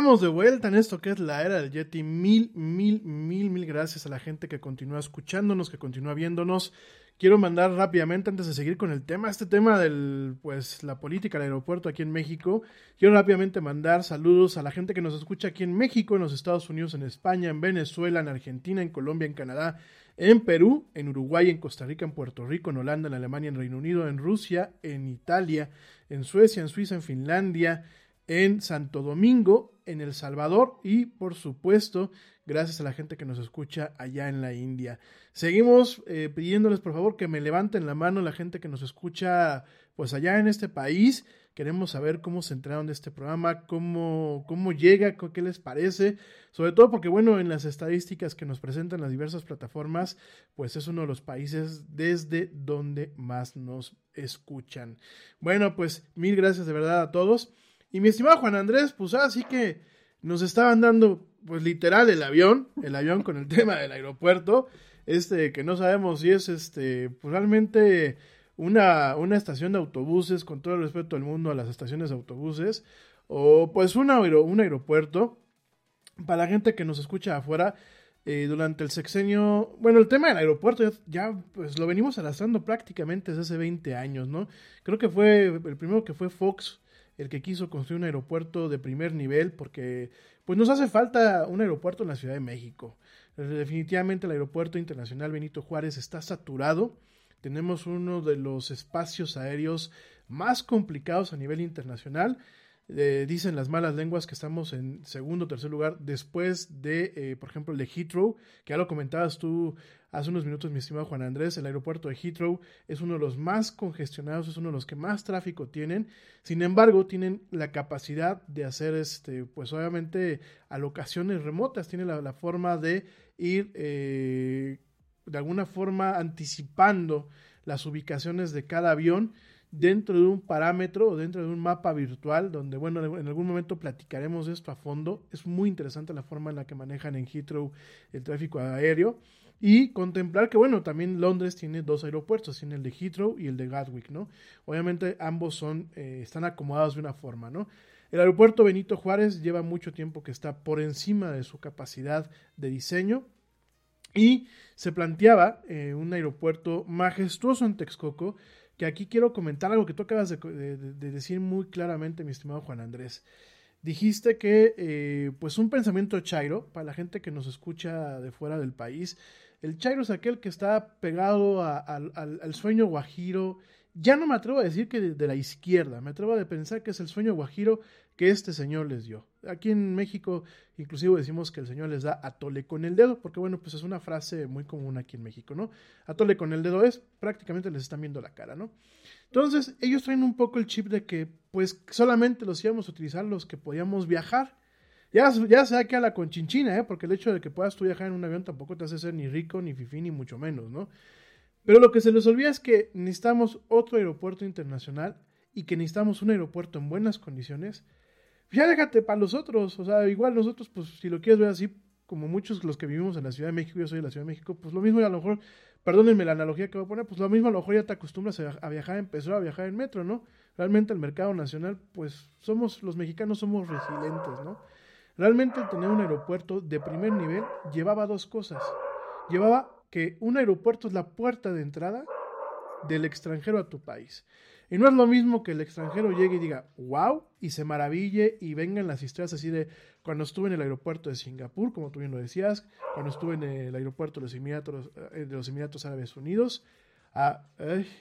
Estamos de vuelta en esto que es la era del Yeti. Mil, mil, mil, mil gracias a la gente que continúa escuchándonos, que continúa viéndonos. Quiero mandar rápidamente, antes de seguir con el tema, este tema del, pues, la política del aeropuerto aquí en México. Quiero rápidamente mandar saludos a la gente que nos escucha aquí en México, en los Estados Unidos, en España, en Venezuela, en Argentina, en Colombia, en Canadá, en Perú, en Uruguay, en Costa Rica, en Puerto Rico, en Holanda, en Alemania, en Reino Unido, en Rusia, en Italia, en Suecia, en Suiza, en Finlandia, en Santo Domingo, en El Salvador y por supuesto gracias a la gente que nos escucha allá en la India. Seguimos eh, pidiéndoles por favor que me levanten la mano la gente que nos escucha pues allá en este país. Queremos saber cómo se enteraron de este programa, cómo, cómo llega, qué les parece. Sobre todo porque, bueno, en las estadísticas que nos presentan las diversas plataformas, pues es uno de los países desde donde más nos escuchan. Bueno, pues mil gracias de verdad a todos. Y mi estimado Juan Andrés, pues así que nos estaban dando, pues literal, el avión, el avión con el [LAUGHS] tema del aeropuerto, este, que no sabemos si es, este, pues realmente una, una estación de autobuses, con todo el respeto del mundo a las estaciones de autobuses, o pues un, un aeropuerto, para la gente que nos escucha afuera, eh, durante el sexenio, bueno, el tema del aeropuerto ya, pues lo venimos arrastrando prácticamente desde hace 20 años, ¿no? Creo que fue el primero que fue Fox el que quiso construir un aeropuerto de primer nivel, porque pues nos hace falta un aeropuerto en la Ciudad de México. Definitivamente el aeropuerto internacional Benito Juárez está saturado. Tenemos uno de los espacios aéreos más complicados a nivel internacional. Eh, dicen las malas lenguas que estamos en segundo o tercer lugar después de, eh, por ejemplo, el de Heathrow, que ya lo comentabas tú hace unos minutos, mi estimado Juan Andrés, el aeropuerto de Heathrow es uno de los más congestionados, es uno de los que más tráfico tienen. Sin embargo, tienen la capacidad de hacer, este, pues obviamente, alocaciones remotas, tienen la, forma de ir, eh, de alguna forma, anticipando las ubicaciones de cada avión dentro de un parámetro o dentro de un mapa virtual, donde, bueno, en algún momento platicaremos esto a fondo. Es muy interesante la forma en la que manejan en Heathrow el tráfico aéreo. Y contemplar que, bueno, también Londres tiene dos aeropuertos, tiene el de Heathrow y el de Gatwick, ¿no? Obviamente ambos son, eh, están acomodados de una forma, ¿no? El aeropuerto Benito Juárez lleva mucho tiempo que está por encima de su capacidad de diseño y se planteaba eh, un aeropuerto majestuoso en Texcoco, que aquí quiero comentar algo que tú acabas de, decir muy claramente, mi estimado Juan Andrés. Dijiste que, eh, pues, un pensamiento chairo, para la gente que nos escucha de fuera del país, el chairo es aquel que está pegado al, sueño guajiro. Ya no me atrevo a decir que de, la izquierda, me atrevo a pensar que es el sueño guajiro que este señor les dio. Aquí en México, inclusive decimos que el señor les da atole con el dedo, porque bueno, pues es una frase muy común aquí en México, ¿no? Atole con el dedo es prácticamente les están viendo la cara, ¿no? Entonces, ellos traen un poco el chip de que, pues, solamente los íbamos a utilizar los que podíamos viajar ya, ya que a la conchinchina, ¿eh? porque el hecho de que puedas tú viajar en un avión tampoco te hace ser ni rico, ni fifí, ni mucho menos, ¿no? Pero lo que se les olvida es que necesitamos otro aeropuerto internacional y que necesitamos un aeropuerto en buenas condiciones. Ya déjate para los otros, o sea, igual nosotros, pues si lo quieres ver así, como muchos los que vivimos en la Ciudad de México, yo soy de la Ciudad de México, pues lo mismo y a lo mejor, perdónenme la analogía que voy a poner, pues lo mismo a lo mejor ya te acostumbras a viajar en peso, a viajar en metro, ¿no? Realmente el mercado nacional, pues somos, los mexicanos somos resilientes, ¿no? Realmente tener un aeropuerto de primer nivel llevaba dos cosas. Llevaba que un aeropuerto es la puerta de entrada del extranjero a tu país. Y no es lo mismo que el extranjero llegue y diga, wow, y se maraville y vengan las historias así de cuando estuve en el aeropuerto de Singapur, como tú bien lo decías, cuando estuve en el aeropuerto de los Emiratos, eh, Árabes Unidos,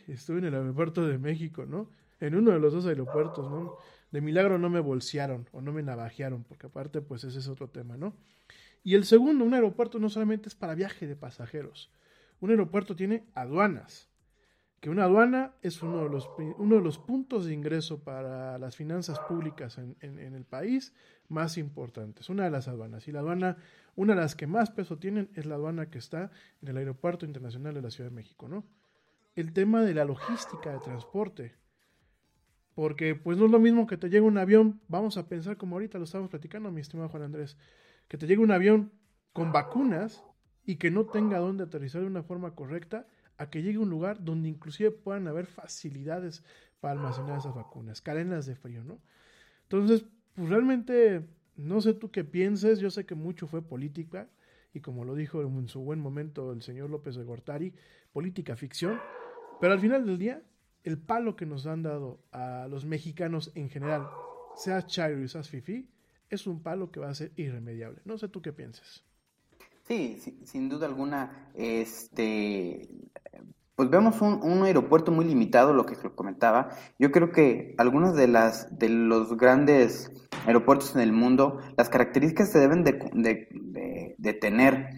estuve en el aeropuerto de México, ¿no? En uno de los dos aeropuertos, ¿no? De milagro no me bolsearon o no me navajearon, porque aparte pues ese es otro tema, ¿no? Y el segundo, un aeropuerto no solamente es para viaje de pasajeros, un aeropuerto tiene aduanas, que una aduana es uno de los, uno de los puntos de ingreso para las finanzas públicas en, en el país más importantes, una de las aduanas. Y la aduana, una de las que más peso tienen es la aduana que está en el Aeropuerto Internacional de la Ciudad de México, ¿no? El tema de la logística de transporte porque pues no es lo mismo que te llegue un avión, vamos a pensar como ahorita lo estamos platicando, mi estimado Juan Andrés, que te llegue un avión con vacunas y que no tenga dónde aterrizar de una forma correcta, a que llegue a un lugar donde inclusive puedan haber facilidades para almacenar esas vacunas, cadenas de frío, ¿no? Entonces, pues realmente no sé tú qué pienses, yo sé que mucho fue política y como lo dijo en su buen momento el señor López de Gortari, política ficción, pero al final del día el palo que nos han dado a los mexicanos en general, sea Chairo y sea Fifi, es un palo que va a ser irremediable. No sé tú qué piensas. Sí, sin duda alguna, este, pues vemos un, un, aeropuerto muy limitado, lo que comentaba. Yo creo que algunos de las de los grandes aeropuertos en el mundo, las características se deben de, de, de tener,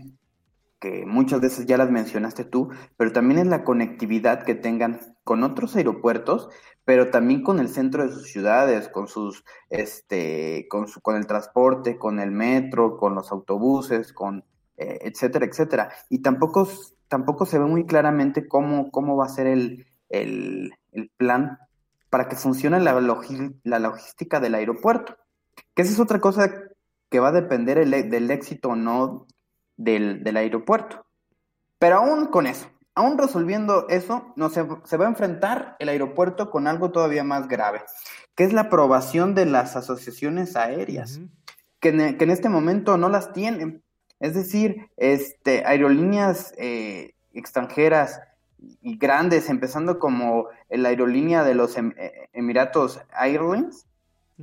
que muchas veces ya las mencionaste tú, pero también es la conectividad que tengan con otros aeropuertos, pero también con el centro de sus ciudades, con sus, este, con su, con el transporte, con el metro, con los autobuses, con eh, etcétera, etcétera. Y tampoco, tampoco se ve muy claramente cómo, cómo va a ser el, el, plan para que funcione la, la, logística del aeropuerto. Que esa es otra cosa que va a depender el, del éxito o no del, del aeropuerto. Pero aún con eso, aún resolviendo eso, no, se, se, va a enfrentar el aeropuerto con algo todavía más grave, que es la aprobación de las asociaciones aéreas, uh -huh. que, en, que, en, este momento no las tienen. Es decir, este, aerolíneas eh, extranjeras y grandes, empezando como la aerolínea de los em, Emiratos Airlines,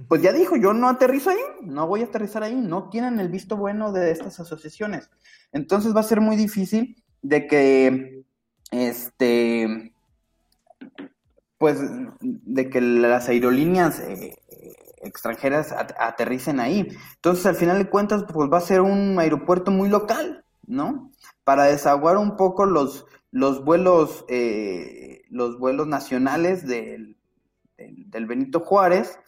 pues ya dijo, yo no aterrizo ahí, no voy a aterrizar ahí, no tienen el visto bueno de estas asociaciones. Entonces va a ser muy difícil de que este pues de que las aerolíneas eh, extranjeras aterricen ahí. Entonces, al final de cuentas, pues va a ser un aeropuerto muy local, ¿no? Para desaguar un poco los, los vuelos, eh, los vuelos nacionales del, del, del, Benito Juárez.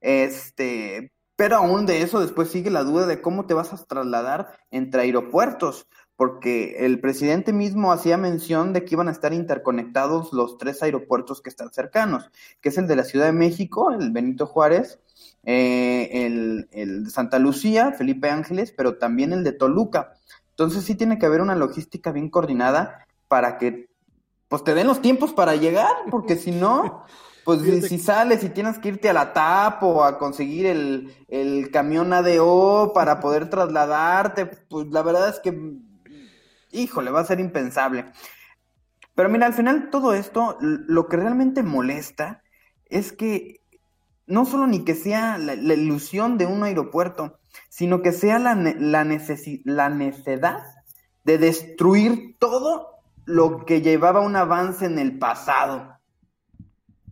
Este, pero aún de eso después sigue la duda de cómo te vas a trasladar entre aeropuertos, porque el presidente mismo hacía mención de que iban a estar interconectados los tres aeropuertos que están cercanos, que es el de la Ciudad de México, el Benito Juárez, eh, el, el, de Santa Lucía, Felipe Ángeles, pero también el de Toluca. Entonces sí tiene que haber una logística bien coordinada para que pues te den los tiempos para llegar, porque si no, [LAUGHS] pues si, si, sales y tienes que irte a la TAP o a conseguir el, el camión ADO para poder trasladarte, pues la verdad es que híjole, va a ser impensable. Pero mira, al final todo esto, lo que realmente molesta es que no solo ni que sea la, ilusión de un aeropuerto, sino que sea la, la, necesi la necedad de destruir todo lo que llevaba un avance en el pasado.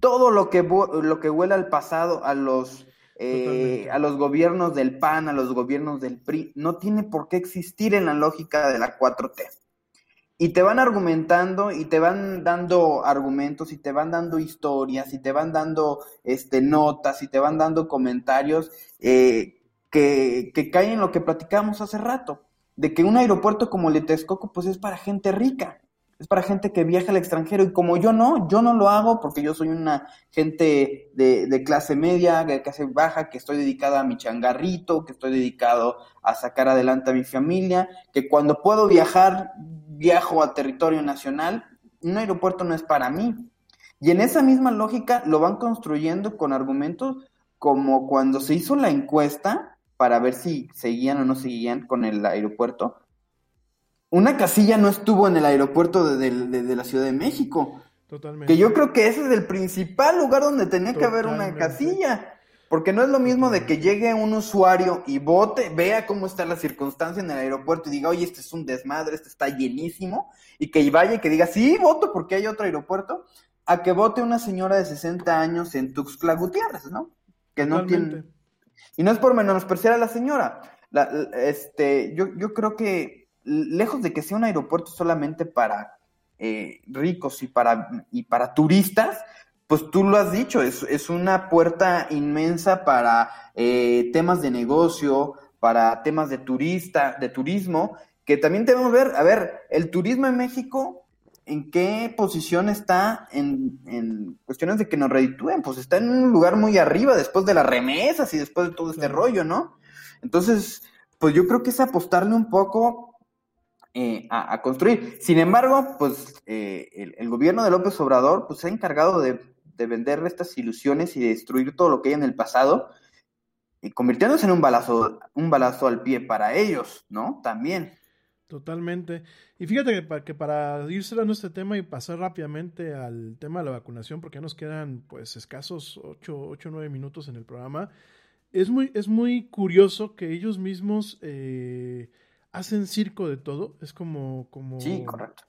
Todo lo que, lo que huele al pasado, a los, eh, a los gobiernos del PAN, a los gobiernos del PRI, no tiene por qué existir en la lógica de la 4T. Y te van argumentando y te van dando argumentos y te van dando historias y te van dando este, notas y te van dando comentarios eh, que, que caen en lo que platicábamos hace rato, de que un aeropuerto como el de pues es para gente rica es para gente que viaja al extranjero y como yo no, yo no lo hago porque yo soy una gente de, clase media, de clase baja, que estoy dedicada a mi changarrito, que estoy dedicado a sacar adelante a mi familia, que cuando puedo viajar, viajo a territorio nacional, un aeropuerto no es para mí. Y en esa misma lógica lo van construyendo con argumentos como cuando se hizo la encuesta para ver si seguían o no seguían con el aeropuerto, una casilla no estuvo en el aeropuerto de, de, de, la Ciudad de México. Totalmente. Que yo creo que ese es el principal lugar donde tenía Totalmente. que haber una casilla. Porque no es lo mismo de que llegue un usuario y vote, vea cómo está la circunstancia en el aeropuerto y diga, oye, este es un desmadre, este está llenísimo, y que vaya y que diga, sí, voto porque hay otro aeropuerto, a que vote una señora de 60 años en Tuxtla Gutiérrez, ¿no? Que no Totalmente. tiene... Y no es por menospreciar a la señora. La, este, yo, yo creo que lejos de que sea un aeropuerto solamente para eh, ricos y para, y para turistas, pues tú lo has dicho, es, es una puerta inmensa para eh, temas de negocio, para temas de turista, de turismo, que también debemos ver, a ver, el turismo en México, ¿en qué posición está en, en cuestiones de que nos reditúen? Pues está en un lugar muy arriba después de las remesas y después de todo este rollo, ¿no? Entonces, pues yo creo que es apostarle un poco eh, a, a, construir. Sin embargo, pues eh, el, gobierno de López Obrador pues, se ha encargado de, de, vender estas ilusiones y de destruir todo lo que hay en el pasado. y convirtiéndose en un balazo, un balazo al pie para ellos, ¿no? También. Totalmente. Y fíjate que para, que para ir cerrando este tema y pasar rápidamente al tema de la vacunación, porque ya nos quedan pues escasos 8 o 9 minutos en el programa, es muy, es muy curioso que ellos mismos eh, hacen circo de todo. Es como, como... Sí, correcto.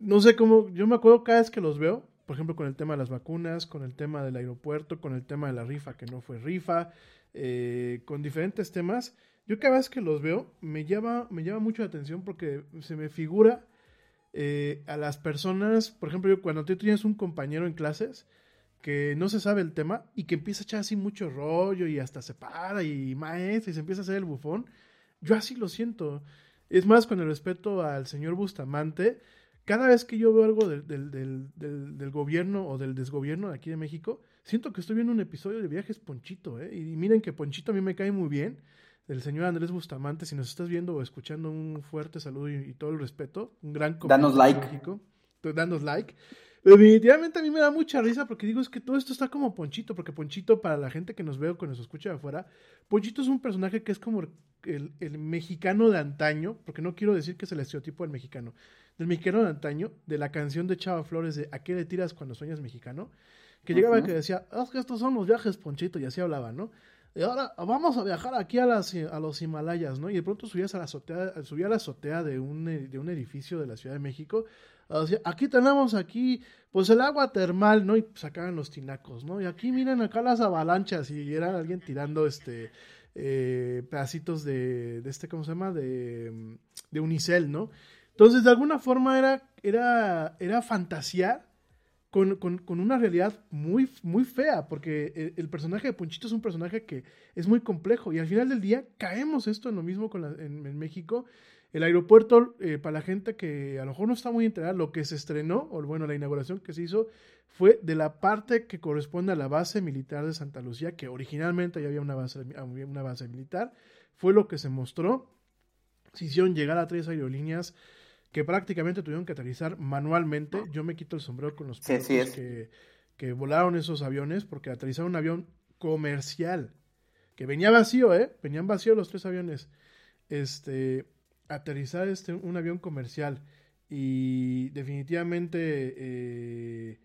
No sé cómo, yo me acuerdo cada vez que los veo, por ejemplo, con el tema de las vacunas, con el tema del aeropuerto, con el tema de la rifa que no fue rifa, eh, con diferentes temas. Yo cada vez que los veo me llama, me llama mucho la atención porque se me figura eh, a las personas, por ejemplo, yo, cuando tú tienes un compañero en clases que no se sabe el tema y que empieza a echar así mucho rollo y hasta se para y maestra y se empieza a hacer el bufón, yo así lo siento. Es más, con el respeto al señor Bustamante, cada vez que yo veo algo del, del, del, gobierno o del desgobierno de aquí de México, siento que estoy viendo un episodio de Viajes Ponchito, ¿eh? Y miren que Ponchito a mí me cae muy bien, del señor Andrés Bustamante, si nos estás viendo o escuchando, un fuerte saludo y, todo el respeto, un gran Danos like. México. Danos like. Definitivamente a mí me da mucha risa porque digo es que todo esto está como Ponchito, porque Ponchito, para la gente que nos ve o que nos escucha de afuera, Ponchito es un personaje que es como el, el, mexicano de antaño, porque no quiero decir que es el estereotipo del mexicano, del mexicano de antaño, de la canción de Chava Flores de ¿A qué le tiras cuando sueñas mexicano? Que llegaba y que decía, es que estos son los viajes, Ponchito, y así hablaba, ¿no? Y ahora vamos a viajar aquí a, las, a los Himalayas, ¿no? Y de pronto subías a la azotea, subía a la azotea de un, de un edificio de la Ciudad de México. Decía, aquí tenemos aquí, pues el agua termal, ¿no? Y sacaban los tinacos, ¿no? Y aquí miren acá las avalanchas y era alguien tirando este eh, pedacitos de, de este, ¿cómo se llama? De, de unicel, ¿no? Entonces, de alguna forma era, era, era fantasear con, con, una realidad muy, muy fea, porque el, personaje de Ponchito es un personaje que es muy complejo y al final del día caemos esto en lo mismo con en, México. El aeropuerto, eh, para la gente que a lo mejor no está muy enterada, lo que se estrenó, o bueno, la inauguración que se hizo, fue de la parte que corresponde a la base militar de Santa Lucía, que originalmente ya había una base, una base militar, fue lo que se mostró. Se hicieron llegar a tres aerolíneas que prácticamente tuvieron que aterrizar manualmente. Yo me quito el sombrero con los pilotos que, que, volaron esos aviones porque aterrizaron un avión comercial que venía vacío, ¿eh? Venían vacíos los tres aviones. Este, aterrizar este, un avión comercial y definitivamente, eh,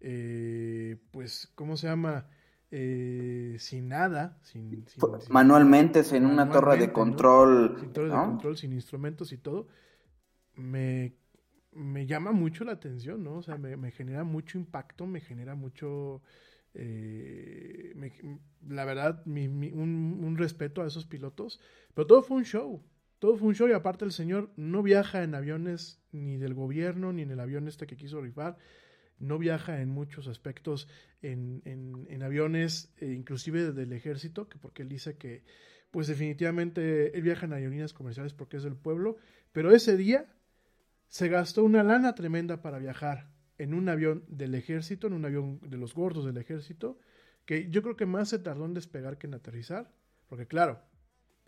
eh, pues, ¿cómo se llama? Eh, sin nada, sin, manualmente, sin una torre de control, sin torre de control, sin instrumentos y todo. Me, me llama mucho la atención, ¿no? O sea, me, genera mucho impacto, me genera mucho... Eh, la verdad, un, un, respeto a esos pilotos, pero todo fue un show, todo fue un show y aparte el señor no viaja en aviones ni del gobierno ni en el avión este que quiso rifar, no viaja en muchos aspectos en, en, en aviones, eh, inclusive del ejército, que porque él dice que, pues definitivamente él viaja en aerolíneas comerciales porque es del pueblo, pero ese día se gastó una lana tremenda para viajar en un avión del ejército, en un avión de los gordos del ejército, que yo creo que más se tardó en despegar que en aterrizar, porque claro,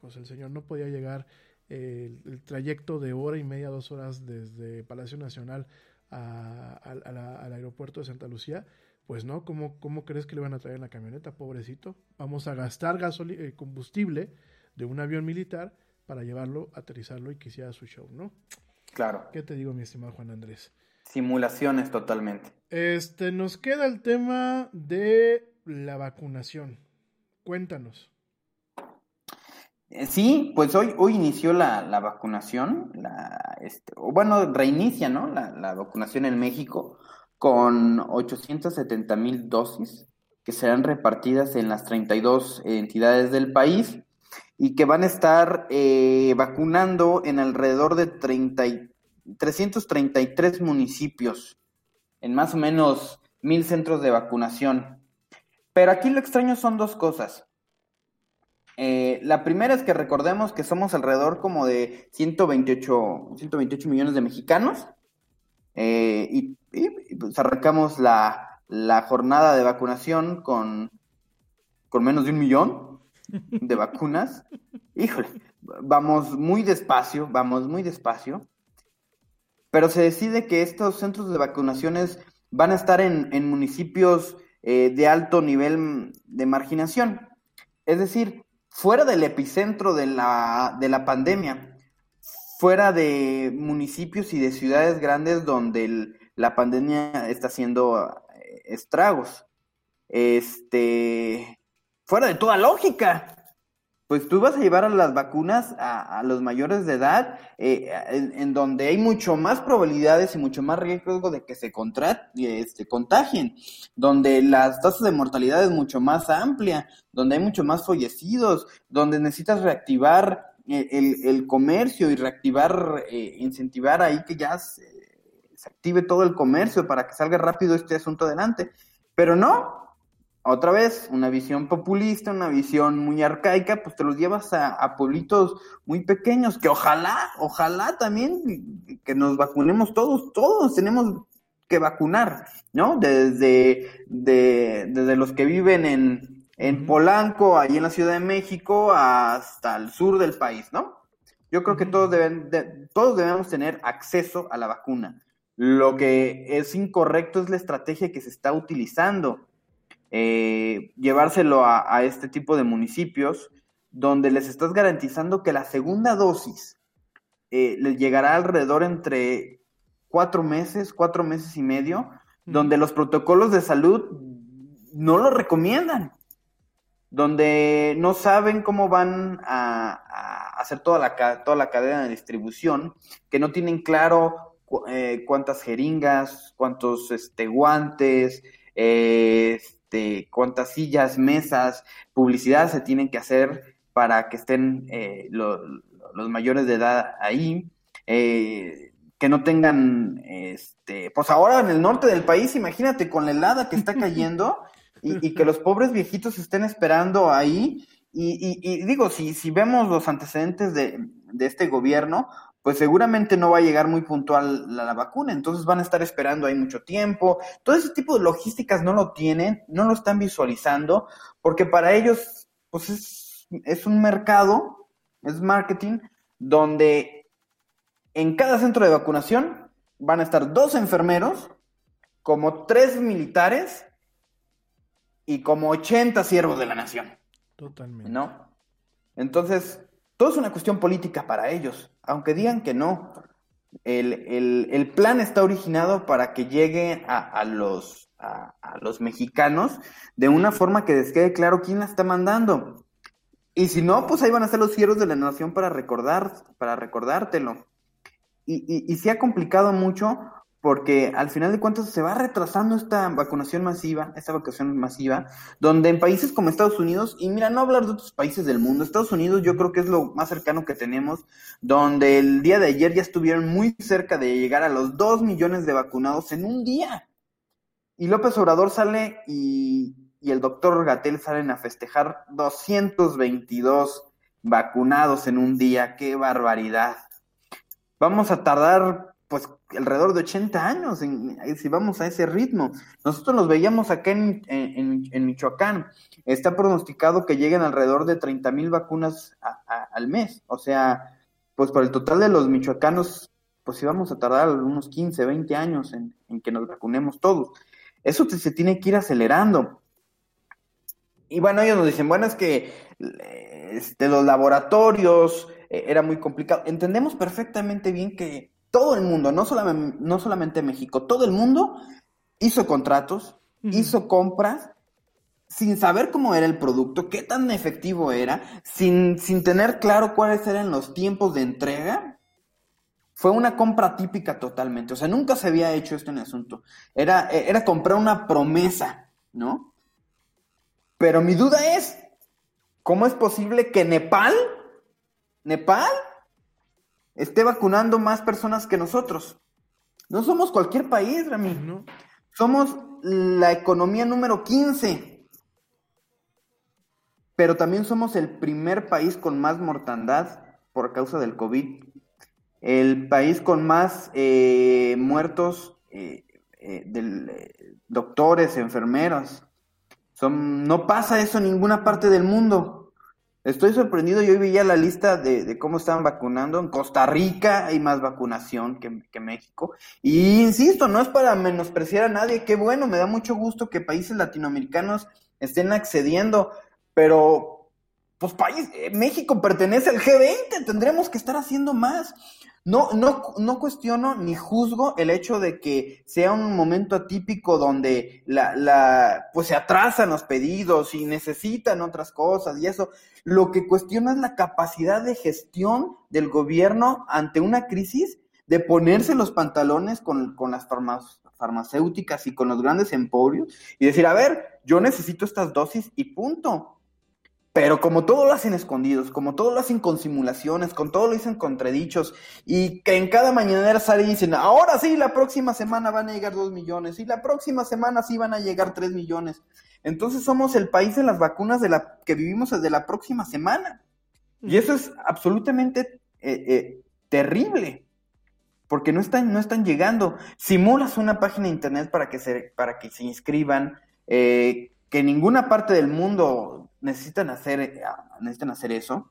pues el señor no podía llegar el, trayecto de hora y media, dos horas desde Palacio Nacional al aeropuerto de Santa Lucía, pues no, ¿cómo, ¿cómo crees que le van a traer en la camioneta? Pobrecito, vamos a gastar eh, combustible de un avión militar para llevarlo, aterrizarlo y que hiciera su show, ¿no? Claro. ¿Qué te digo, mi estimado Juan Andrés? Simulaciones totalmente. Este, nos queda el tema de la vacunación. Cuéntanos. Eh, sí, pues hoy, hoy inició la, vacunación, la, este, bueno, reinicia, ¿no? La, la, vacunación en México con 870 mil dosis que serán repartidas en las 32 entidades del país y que van a estar eh, vacunando en alrededor de 30 y 333 municipios, en más o menos mil centros de vacunación. Pero aquí lo extraño son dos cosas. Eh, la primera es que recordemos que somos alrededor como de 128, 128 millones de mexicanos eh, y, pues arrancamos la, la, jornada de vacunación con, con menos de un millón de [LAUGHS] vacunas. Híjole, vamos muy despacio, vamos muy despacio. Pero se decide que estos centros de vacunaciones van a estar en, municipios eh, de alto nivel de marginación. Es decir, fuera del epicentro de la, de la pandemia, fuera de municipios y de ciudades grandes donde la pandemia está haciendo eh, estragos. Este, fuera de toda lógica. Pues tú vas a llevar a las vacunas a, los mayores de edad, eh, en, en donde hay mucho más probabilidades y mucho más riesgo de que se este, contagien, donde las tasas de mortalidad es mucho más amplia, donde hay mucho más fallecidos, donde necesitas reactivar el, el- comercio y reactivar, eh, incentivar ahí que ya se active todo el comercio para que salga rápido este asunto adelante. Pero no, otra vez, una visión populista, una visión muy arcaica, pues te los llevas a, a pueblitos muy pequeños, que ojalá, ojalá también que nos vacunemos todos, todos tenemos que vacunar, ¿no? Desde, de- desde los que viven en, en Polanco, ahí en la Ciudad de México, hasta el sur del país, ¿no? Yo creo que todos, deben, de- todos debemos tener acceso a la vacuna. Lo que es incorrecto es la estrategia que se está utilizando eh, llevárselo a, a este tipo de municipios donde les estás garantizando que la segunda dosis eh, les llegará alrededor entre cuatro meses, cuatro meses y medio, donde los protocolos de salud no lo recomiendan, donde no saben cómo van a, a hacer toda la, toda la cadena de distribución, que no tienen claro cu- eh, cuántas jeringas, cuántos este, guantes, eh, este, cuántas sillas, mesas, publicidad se tienen que hacer para que estén eh, lo- los mayores de edad ahí, eh, que no tengan, este, pues ahora en el norte del país, imagínate con la helada que está cayendo [LAUGHS] y, y que los pobres viejitos estén esperando ahí. Y, y- y digo, si, si vemos los antecedentes de, de este gobierno, pues seguramente no va a llegar muy puntual la, la vacuna, entonces van a estar esperando ahí mucho tiempo. Todo ese tipo de logísticas no lo tienen, no lo están visualizando, porque para ellos, pues es, es un mercado, es marketing, donde en cada centro de vacunación van a estar dos enfermeros, como tres militares y como 80 siervos de la nación. Totalmente. ¿no? Entonces, todo es una cuestión política para ellos, aunque digan que no. El, el- el plan está originado para que llegue a, a los, a, a los mexicanos de una forma que les quede claro quién la está mandando. Y si no, pues ahí van a estar los fieros de la nación para recordar, para recordártelo. Y, y, y se ha complicado mucho porque al final de cuentas se va retrasando esta vacunación masiva, esta vacunación masiva, donde en países como Estados Unidos, y mira, no hablar de otros países del mundo, Estados Unidos yo creo que es lo más cercano que tenemos, donde el día de ayer ya estuvieron muy cerca de llegar a los 2 millones de vacunados en un día. Y López Obrador sale y, y el doctor Gatel salen a festejar 222 vacunados en un día, qué barbaridad. Vamos a tardar pues alrededor de 80 años en- en- si vamos a ese ritmo. Nosotros los veíamos acá en, en- Michoacán. Está pronosticado que lleguen alrededor de 30 mil vacunas al mes. O sea, pues por el total de los michoacanos, pues sí vamos a tardar unos 15, 20 años en, que nos vacunemos todos. Eso se tiene que ir acelerando. Y bueno, ellos nos dicen, bueno, es que eh, este, los laboratorios eh, era muy complicado. Entendemos perfectamente bien que todo el mundo, no solamente, no solamente México, todo el mundo hizo contratos, hizo compras sin saber cómo era el producto, qué tan efectivo era, sin, sin tener claro cuáles eran los tiempos de entrega. Fue una compra típica totalmente. O sea, nunca se había hecho esto en el asunto. Era, era comprar una promesa, ¿no? Pero mi duda es, ¿cómo es posible que Nepal, Nepal, esté vacunando más personas que nosotros? No somos cualquier país, Rami. Somos la economía número 15. Pero también somos el primer país con más mortandad por causa del COVID. El país con más eh, muertos eh, eh, eh, doctores, enfermeros. Son, no pasa eso en ninguna parte del mundo. Estoy sorprendido, yo veía la lista de, de cómo estaban vacunando. En Costa Rica hay más vacunación que, que México. Y insisto, no es para menospreciar a nadie, qué bueno, me da mucho gusto que países latinoamericanos estén accediendo, pero pues país, eh, México pertenece al G20, tendremos que estar haciendo más. No, no, no cuestiono ni juzgo el hecho de que sea un momento atípico donde la, la, pues se atrasan los pedidos y necesitan otras cosas y eso. Lo que cuestiono es la capacidad de gestión del gobierno ante una crisis de ponerse los pantalones con, con las farmacéuticas y con los grandes emporios y decir, a ver, yo necesito estas dosis y punto. Pero como todo lo hacen escondidos, como todo lo hacen con simulaciones, con todo lo dicen contradichos, y que en cada mañanera sale y dicen, ahora sí, la próxima semana van a llegar dos millones, y la próxima semana sí van a llegar tres millones. Entonces somos el país de las vacunas de la que vivimos desde la próxima semana. Y eso es absolutamente eh, eh, terrible, porque no están, no están llegando. Simulas una página de internet para que se, para que se inscriban, eh, que ninguna parte del mundo necesitan hacer, necesitan hacer eso,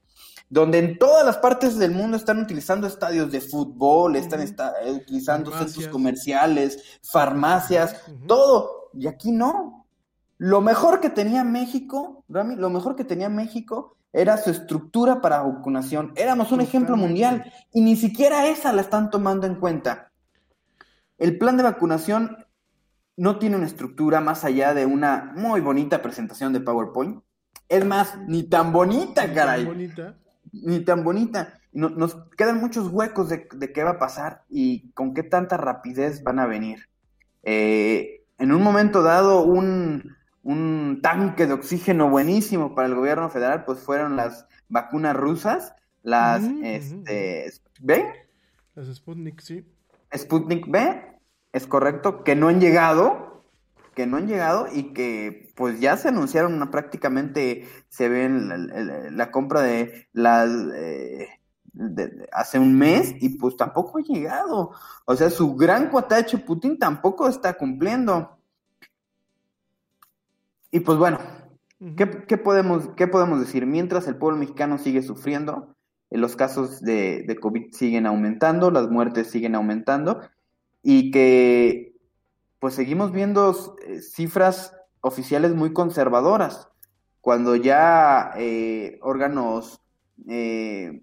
donde en todas las partes del mundo están utilizando estadios de fútbol, están está, utilizando Farmacias. centros comerciales, farmacias, todo, y aquí no. Lo mejor que tenía México, Rami, lo mejor que tenía México era su estructura para vacunación. Éramos un ejemplo mundial y ni siquiera esa la están tomando en cuenta. El plan de vacunación no tiene una estructura más allá de una muy bonita presentación de PowerPoint. Es más, ni tan bonita, caray. Tan bonita. Ni tan bonita. No- nos quedan muchos huecos de, de qué va a pasar y con qué tanta rapidez van a venir. Eh, en un momento dado, un, un tanque de oxígeno buenísimo para el gobierno federal, pues fueron las vacunas rusas, las ujú, este, ¿ve? Las Sputnik, sí. Sputnik B, es correcto, que no han llegado, que no han llegado y que pues ya se anunciaron una- prácticamente, se ve en la, la- la compra de las eh, de- de- hace un mes y pues tampoco ha llegado. O sea, su gran cuatache Putin tampoco está cumpliendo. Y pues bueno, ¿qué, qué podemos, qué podemos decir? Mientras el pueblo mexicano sigue sufriendo, eh, los casos de, de COVID siguen aumentando, las muertes siguen aumentando y que pues seguimos viendo eh, cifras oficiales muy conservadoras, cuando ya eh, órganos eh,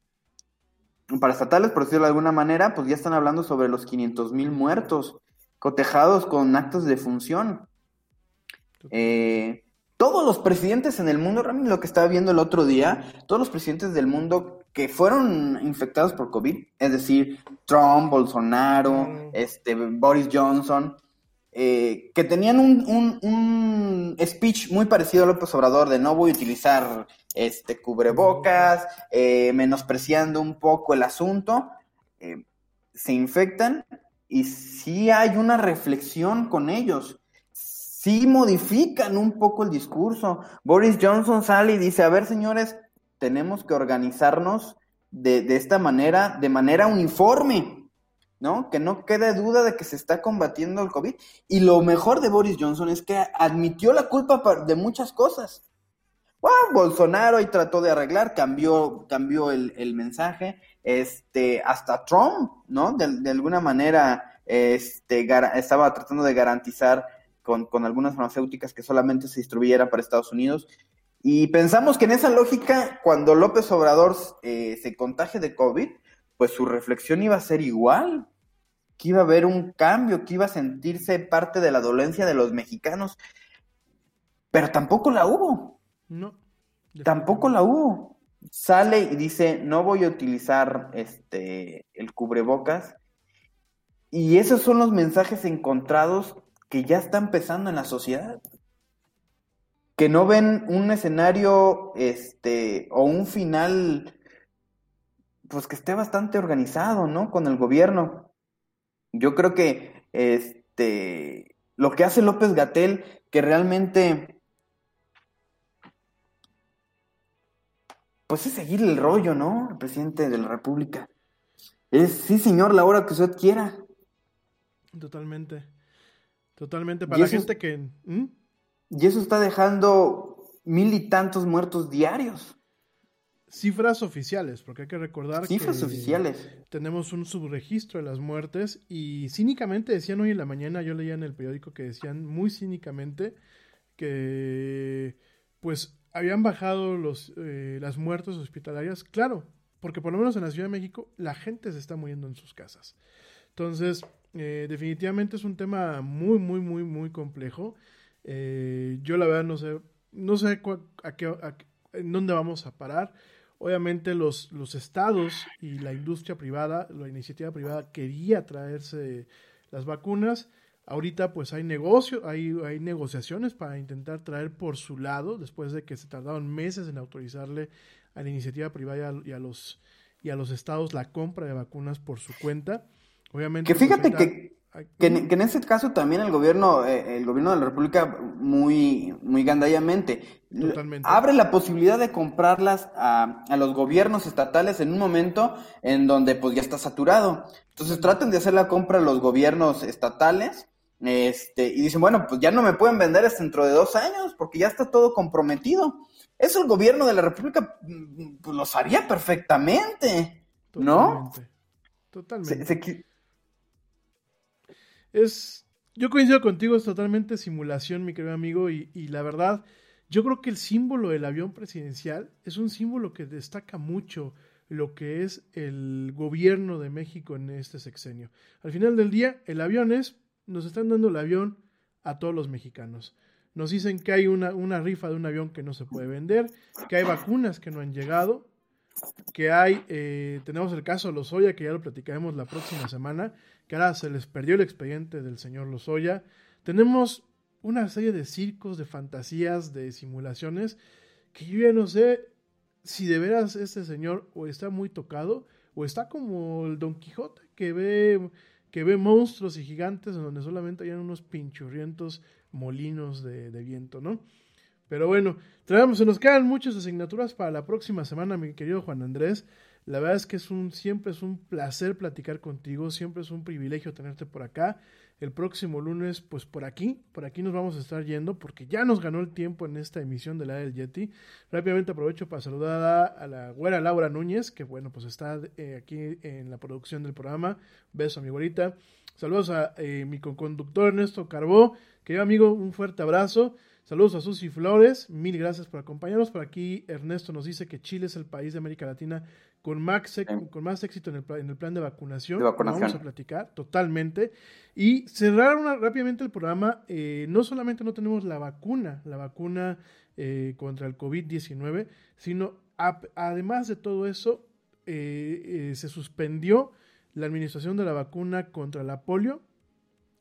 paraestatales, por decirlo de alguna manera, pues ya están hablando sobre los 500 mil muertos, cotejados con actos de función. Eh, todos los presidentes en el mundo, Rami, lo que estaba viendo el otro día, todos los presidentes del mundo que fueron infectados por COVID, es decir, Trump, Bolsonaro, este, Boris Johnson, eh, que tenían un, un, un speech muy parecido a López Obrador de no voy a utilizar este cubrebocas, eh, menospreciando un poco el asunto, eh, se infectan y sí hay una reflexión con ellos sí modifican un poco el discurso. Boris Johnson sale y dice, a ver señores, tenemos que organizarnos de, de esta manera, de manera uniforme, ¿no? Que no quede duda de que se está combatiendo el COVID. Y lo mejor de Boris Johnson es que admitió la culpa pa- de muchas cosas. Bueno, Bolsonaro y trató de arreglar, cambió, cambió el, el mensaje, este, hasta Trump, ¿no? De, de alguna manera, este, estaba tratando de garantizar con, con algunas farmacéuticas que solamente se distribuyeran para Estados Unidos. Y pensamos que en esa lógica, cuando López Obrador eh, se contagie de COVID, pues su reflexión iba a ser igual, que iba a haber un cambio, que iba a sentirse parte de la dolencia de los mexicanos, pero tampoco la hubo. No. Tampoco la hubo. Sale y dice, no voy a utilizar este el cubrebocas. Y esos son los mensajes encontrados que ya están empezando en la sociedad. Que no ven un escenario este o un final pues que esté bastante organizado, ¿no? Con el gobierno. Yo creo que este lo que hace López Gatel que realmente pues es seguir el rollo, ¿no? El presidente de la República. Es, sí, señor, la hora que usted quiera. Totalmente. Totalmente. Y Para la es- gente que. ¿Mm? Y eso está dejando mil y tantos muertos diarios. Cifras oficiales, porque hay que recordar Cifras que oficiales. tenemos un subregistro de las muertes y cínicamente decían hoy en la mañana, yo leía en el periódico que decían muy cínicamente que pues habían bajado los, eh, las muertes hospitalarias, claro, porque por lo menos en la Ciudad de México la gente se está muriendo en sus casas. Entonces, eh, definitivamente es un tema muy, muy, muy, muy complejo. Eh, yo la verdad no sé, no sé a qué, en dónde vamos a parar. Obviamente los, los estados y la industria privada, la iniciativa privada quería traerse las vacunas. Ahorita pues hay negocio, hay, hay negociaciones para intentar traer por su lado, después de que se tardaron meses en autorizarle a la iniciativa privada y a, los, y a los estados la compra de vacunas por su cuenta. Obviamente. Que fíjate que, que, en, ese caso también el gobierno, eh, el gobierno de la República, muy, muy gandallamente, abre la posibilidad de comprarlas a, a, los gobiernos estatales en un momento en donde pues ya está saturado. Entonces traten de hacer la compra a los gobiernos estatales. Este, y dicen, bueno, pues ya no me pueden vender hasta dentro de dos años porque ya está todo comprometido. Eso el gobierno de la República mm, pues, lo sabía perfectamente, ¿no? Totalmente. Es, yo coincido contigo, es totalmente simulación, mi querido amigo, y, y la verdad, yo creo que el símbolo del avión presidencial es un símbolo que destaca mucho lo que es el gobierno de México en este sexenio. Al final del día, el avión es, nos están dando el avión a todos los mexicanos. Nos dicen que hay una, una rifa de un avión que no se puede vender, que hay vacunas que no han llegado, que hay, eh, tenemos el caso de Lozoya, que ya lo platicaremos la próxima semana, que ahora se les perdió el expediente del señor Lozoya. Tenemos una serie de circos, de fantasías, de simulaciones, que yo ya no sé si de veras este señor o está muy tocado, o está como el Don Quijote, que ve, que ve monstruos y gigantes en donde solamente hay unos pinchurrientos molinos de, viento, ¿no? Pero bueno, traemos, se nos quedan muchas asignaturas para la próxima semana, mi querido Juan Andrés. La verdad es que es un, siempre es un placer platicar contigo, siempre es un privilegio tenerte por acá. El próximo lunes, pues por aquí, por aquí nos vamos a estar yendo porque ya nos ganó el tiempo en esta emisión de la del Yeti. Rápidamente aprovecho para saludar a la güera Laura Núñez, que bueno, pues está eh, aquí en la producción del programa. Beso a mi güerita. Saludos a eh, mi conductor Ernesto Carbó. Querido amigo, un fuerte abrazo. Saludos a Susi Flores, mil gracias por acompañarnos. Por aquí Ernesto nos dice que Chile es el país de América Latina con más, con más éxito en el, en el plan de vacunación. Vamos a platicar totalmente. Y cerrar rápidamente el programa, eh, no solamente no tenemos la vacuna, la vacuna eh, contra el COVID-19, sino además de todo eso, eh, se suspendió la administración de la vacuna contra la polio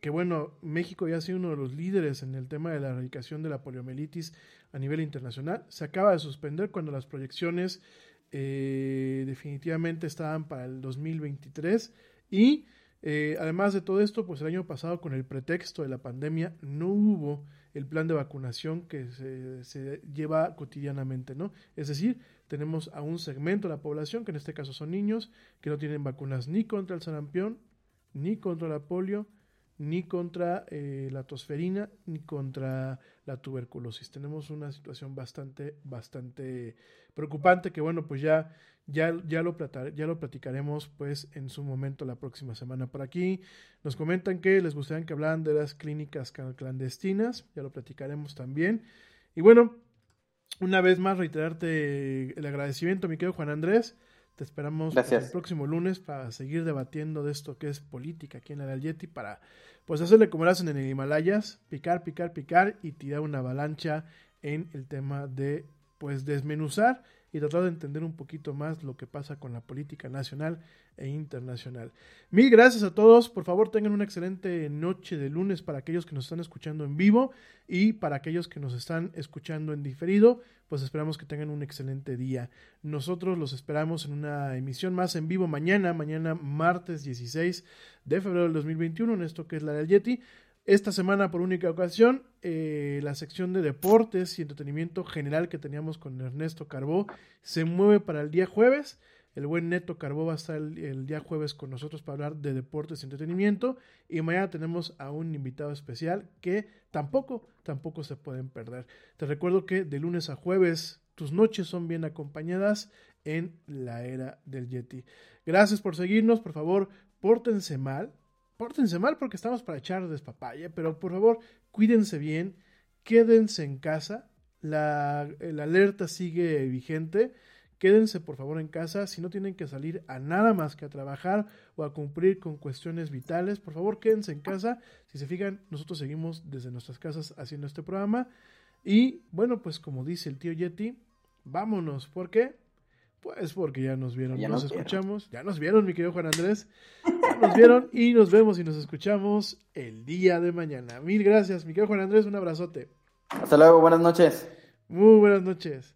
que bueno, México ya ha sido uno de los líderes en el tema de la erradicación de la poliomielitis a nivel internacional. Se acaba de suspender cuando las proyecciones eh, definitivamente estaban para el 2023 y eh, además de todo esto, pues el año pasado con el pretexto de la pandemia no hubo el plan de vacunación que se, se, lleva cotidianamente, ¿no? Es decir, tenemos a un segmento de la población, que en este caso son niños, que no tienen vacunas ni contra el sarampión, ni contra la polio, ni contra eh, la tosferina ni contra la tuberculosis. Tenemos una situación bastante, bastante preocupante que bueno, pues ya, ya, ya, lo, ya lo platicaremos pues en su momento la próxima semana. Por aquí nos comentan que les gustaría que hablaran de las clínicas clandestinas, ya lo platicaremos también. Y bueno, una vez más reiterarte el agradecimiento, mi querido Juan Andrés. Te esperamos el próximo lunes para seguir debatiendo de esto que es política aquí en la Yeti para pues hacerle como lo hacen en el Himalayas, picar, picar, picar y tirar una avalancha en el tema de pues desmenuzar y tratar de entender un poquito más lo que pasa con la política nacional e internacional. Mil gracias a todos. Por favor, tengan una excelente noche de lunes para aquellos que nos están escuchando en vivo y para aquellos que nos están escuchando en diferido, pues esperamos que tengan un excelente día. Nosotros los esperamos en una emisión más en vivo mañana, mañana martes 16 de febrero del 2021, en esto que es la del Yeti. Esta semana, por única ocasión, eh, la sección de deportes y entretenimiento general que teníamos con Ernesto Carbó se mueve para el día jueves. El buen Neto Carbó va a estar el, día jueves con nosotros para hablar de deportes y entretenimiento. Y mañana tenemos a un invitado especial que tampoco, tampoco se pueden perder. Te recuerdo que de lunes a jueves tus noches son bien acompañadas en la era del Yeti. Gracias por seguirnos, por favor, pórtense mal, pórtense mal porque estamos para echar despapaya, pero por favor, cuídense bien, quédense en casa, la, la alerta sigue vigente. Quédense por favor en casa. Si no tienen que salir a nada más que a trabajar o a cumplir con cuestiones vitales, por favor quédense en casa. Si se fijan, nosotros seguimos desde nuestras casas haciendo este programa. Y bueno, pues como dice el tío Yeti, vámonos. ¿Por qué? Pues porque ya nos vieron, Ya nos nos escuchamos. Ya nos vieron, mi querido Juan Andrés. Ya nos vieron y nos vemos y nos escuchamos el día de mañana. Mil gracias, mi querido Juan Andrés. Un abrazote. Hasta luego, buenas noches. Muy buenas noches.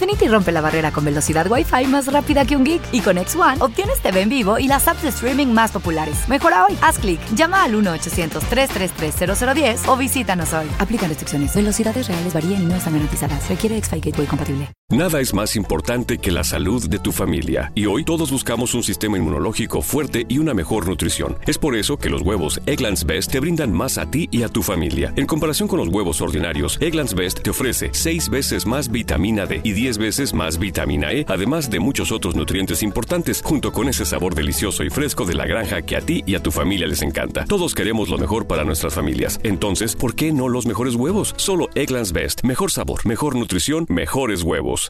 Xfinity rompe la barrera con velocidad Wi-Fi más rápida que un geek y con X1 obtienes TV en vivo y las apps de streaming más populares. Mejora hoy, haz clic, llama al 1-800-333-0010 o visítanos hoy. Aplica restricciones. Velocidades reales varían y no están garantizadas. Requiere X-Fi Gateway compatible. Nada es más importante que la salud de tu familia, y hoy todos buscamos un sistema inmunológico fuerte y una mejor nutrición. Es por eso que los huevos Egglands Best te brindan más a ti y a tu familia. En comparación con los huevos ordinarios, Egglands Best te ofrece 6 veces más vitamina D y 10 veces más vitamina E, además de muchos otros nutrientes importantes, junto con ese sabor delicioso y fresco de la granja que a ti y a tu familia les encanta. Todos queremos lo mejor para nuestras familias. Entonces, ¿por qué no los mejores huevos? Solo Egglands Best. Mejor sabor, mejor nutrición, mejores huevos.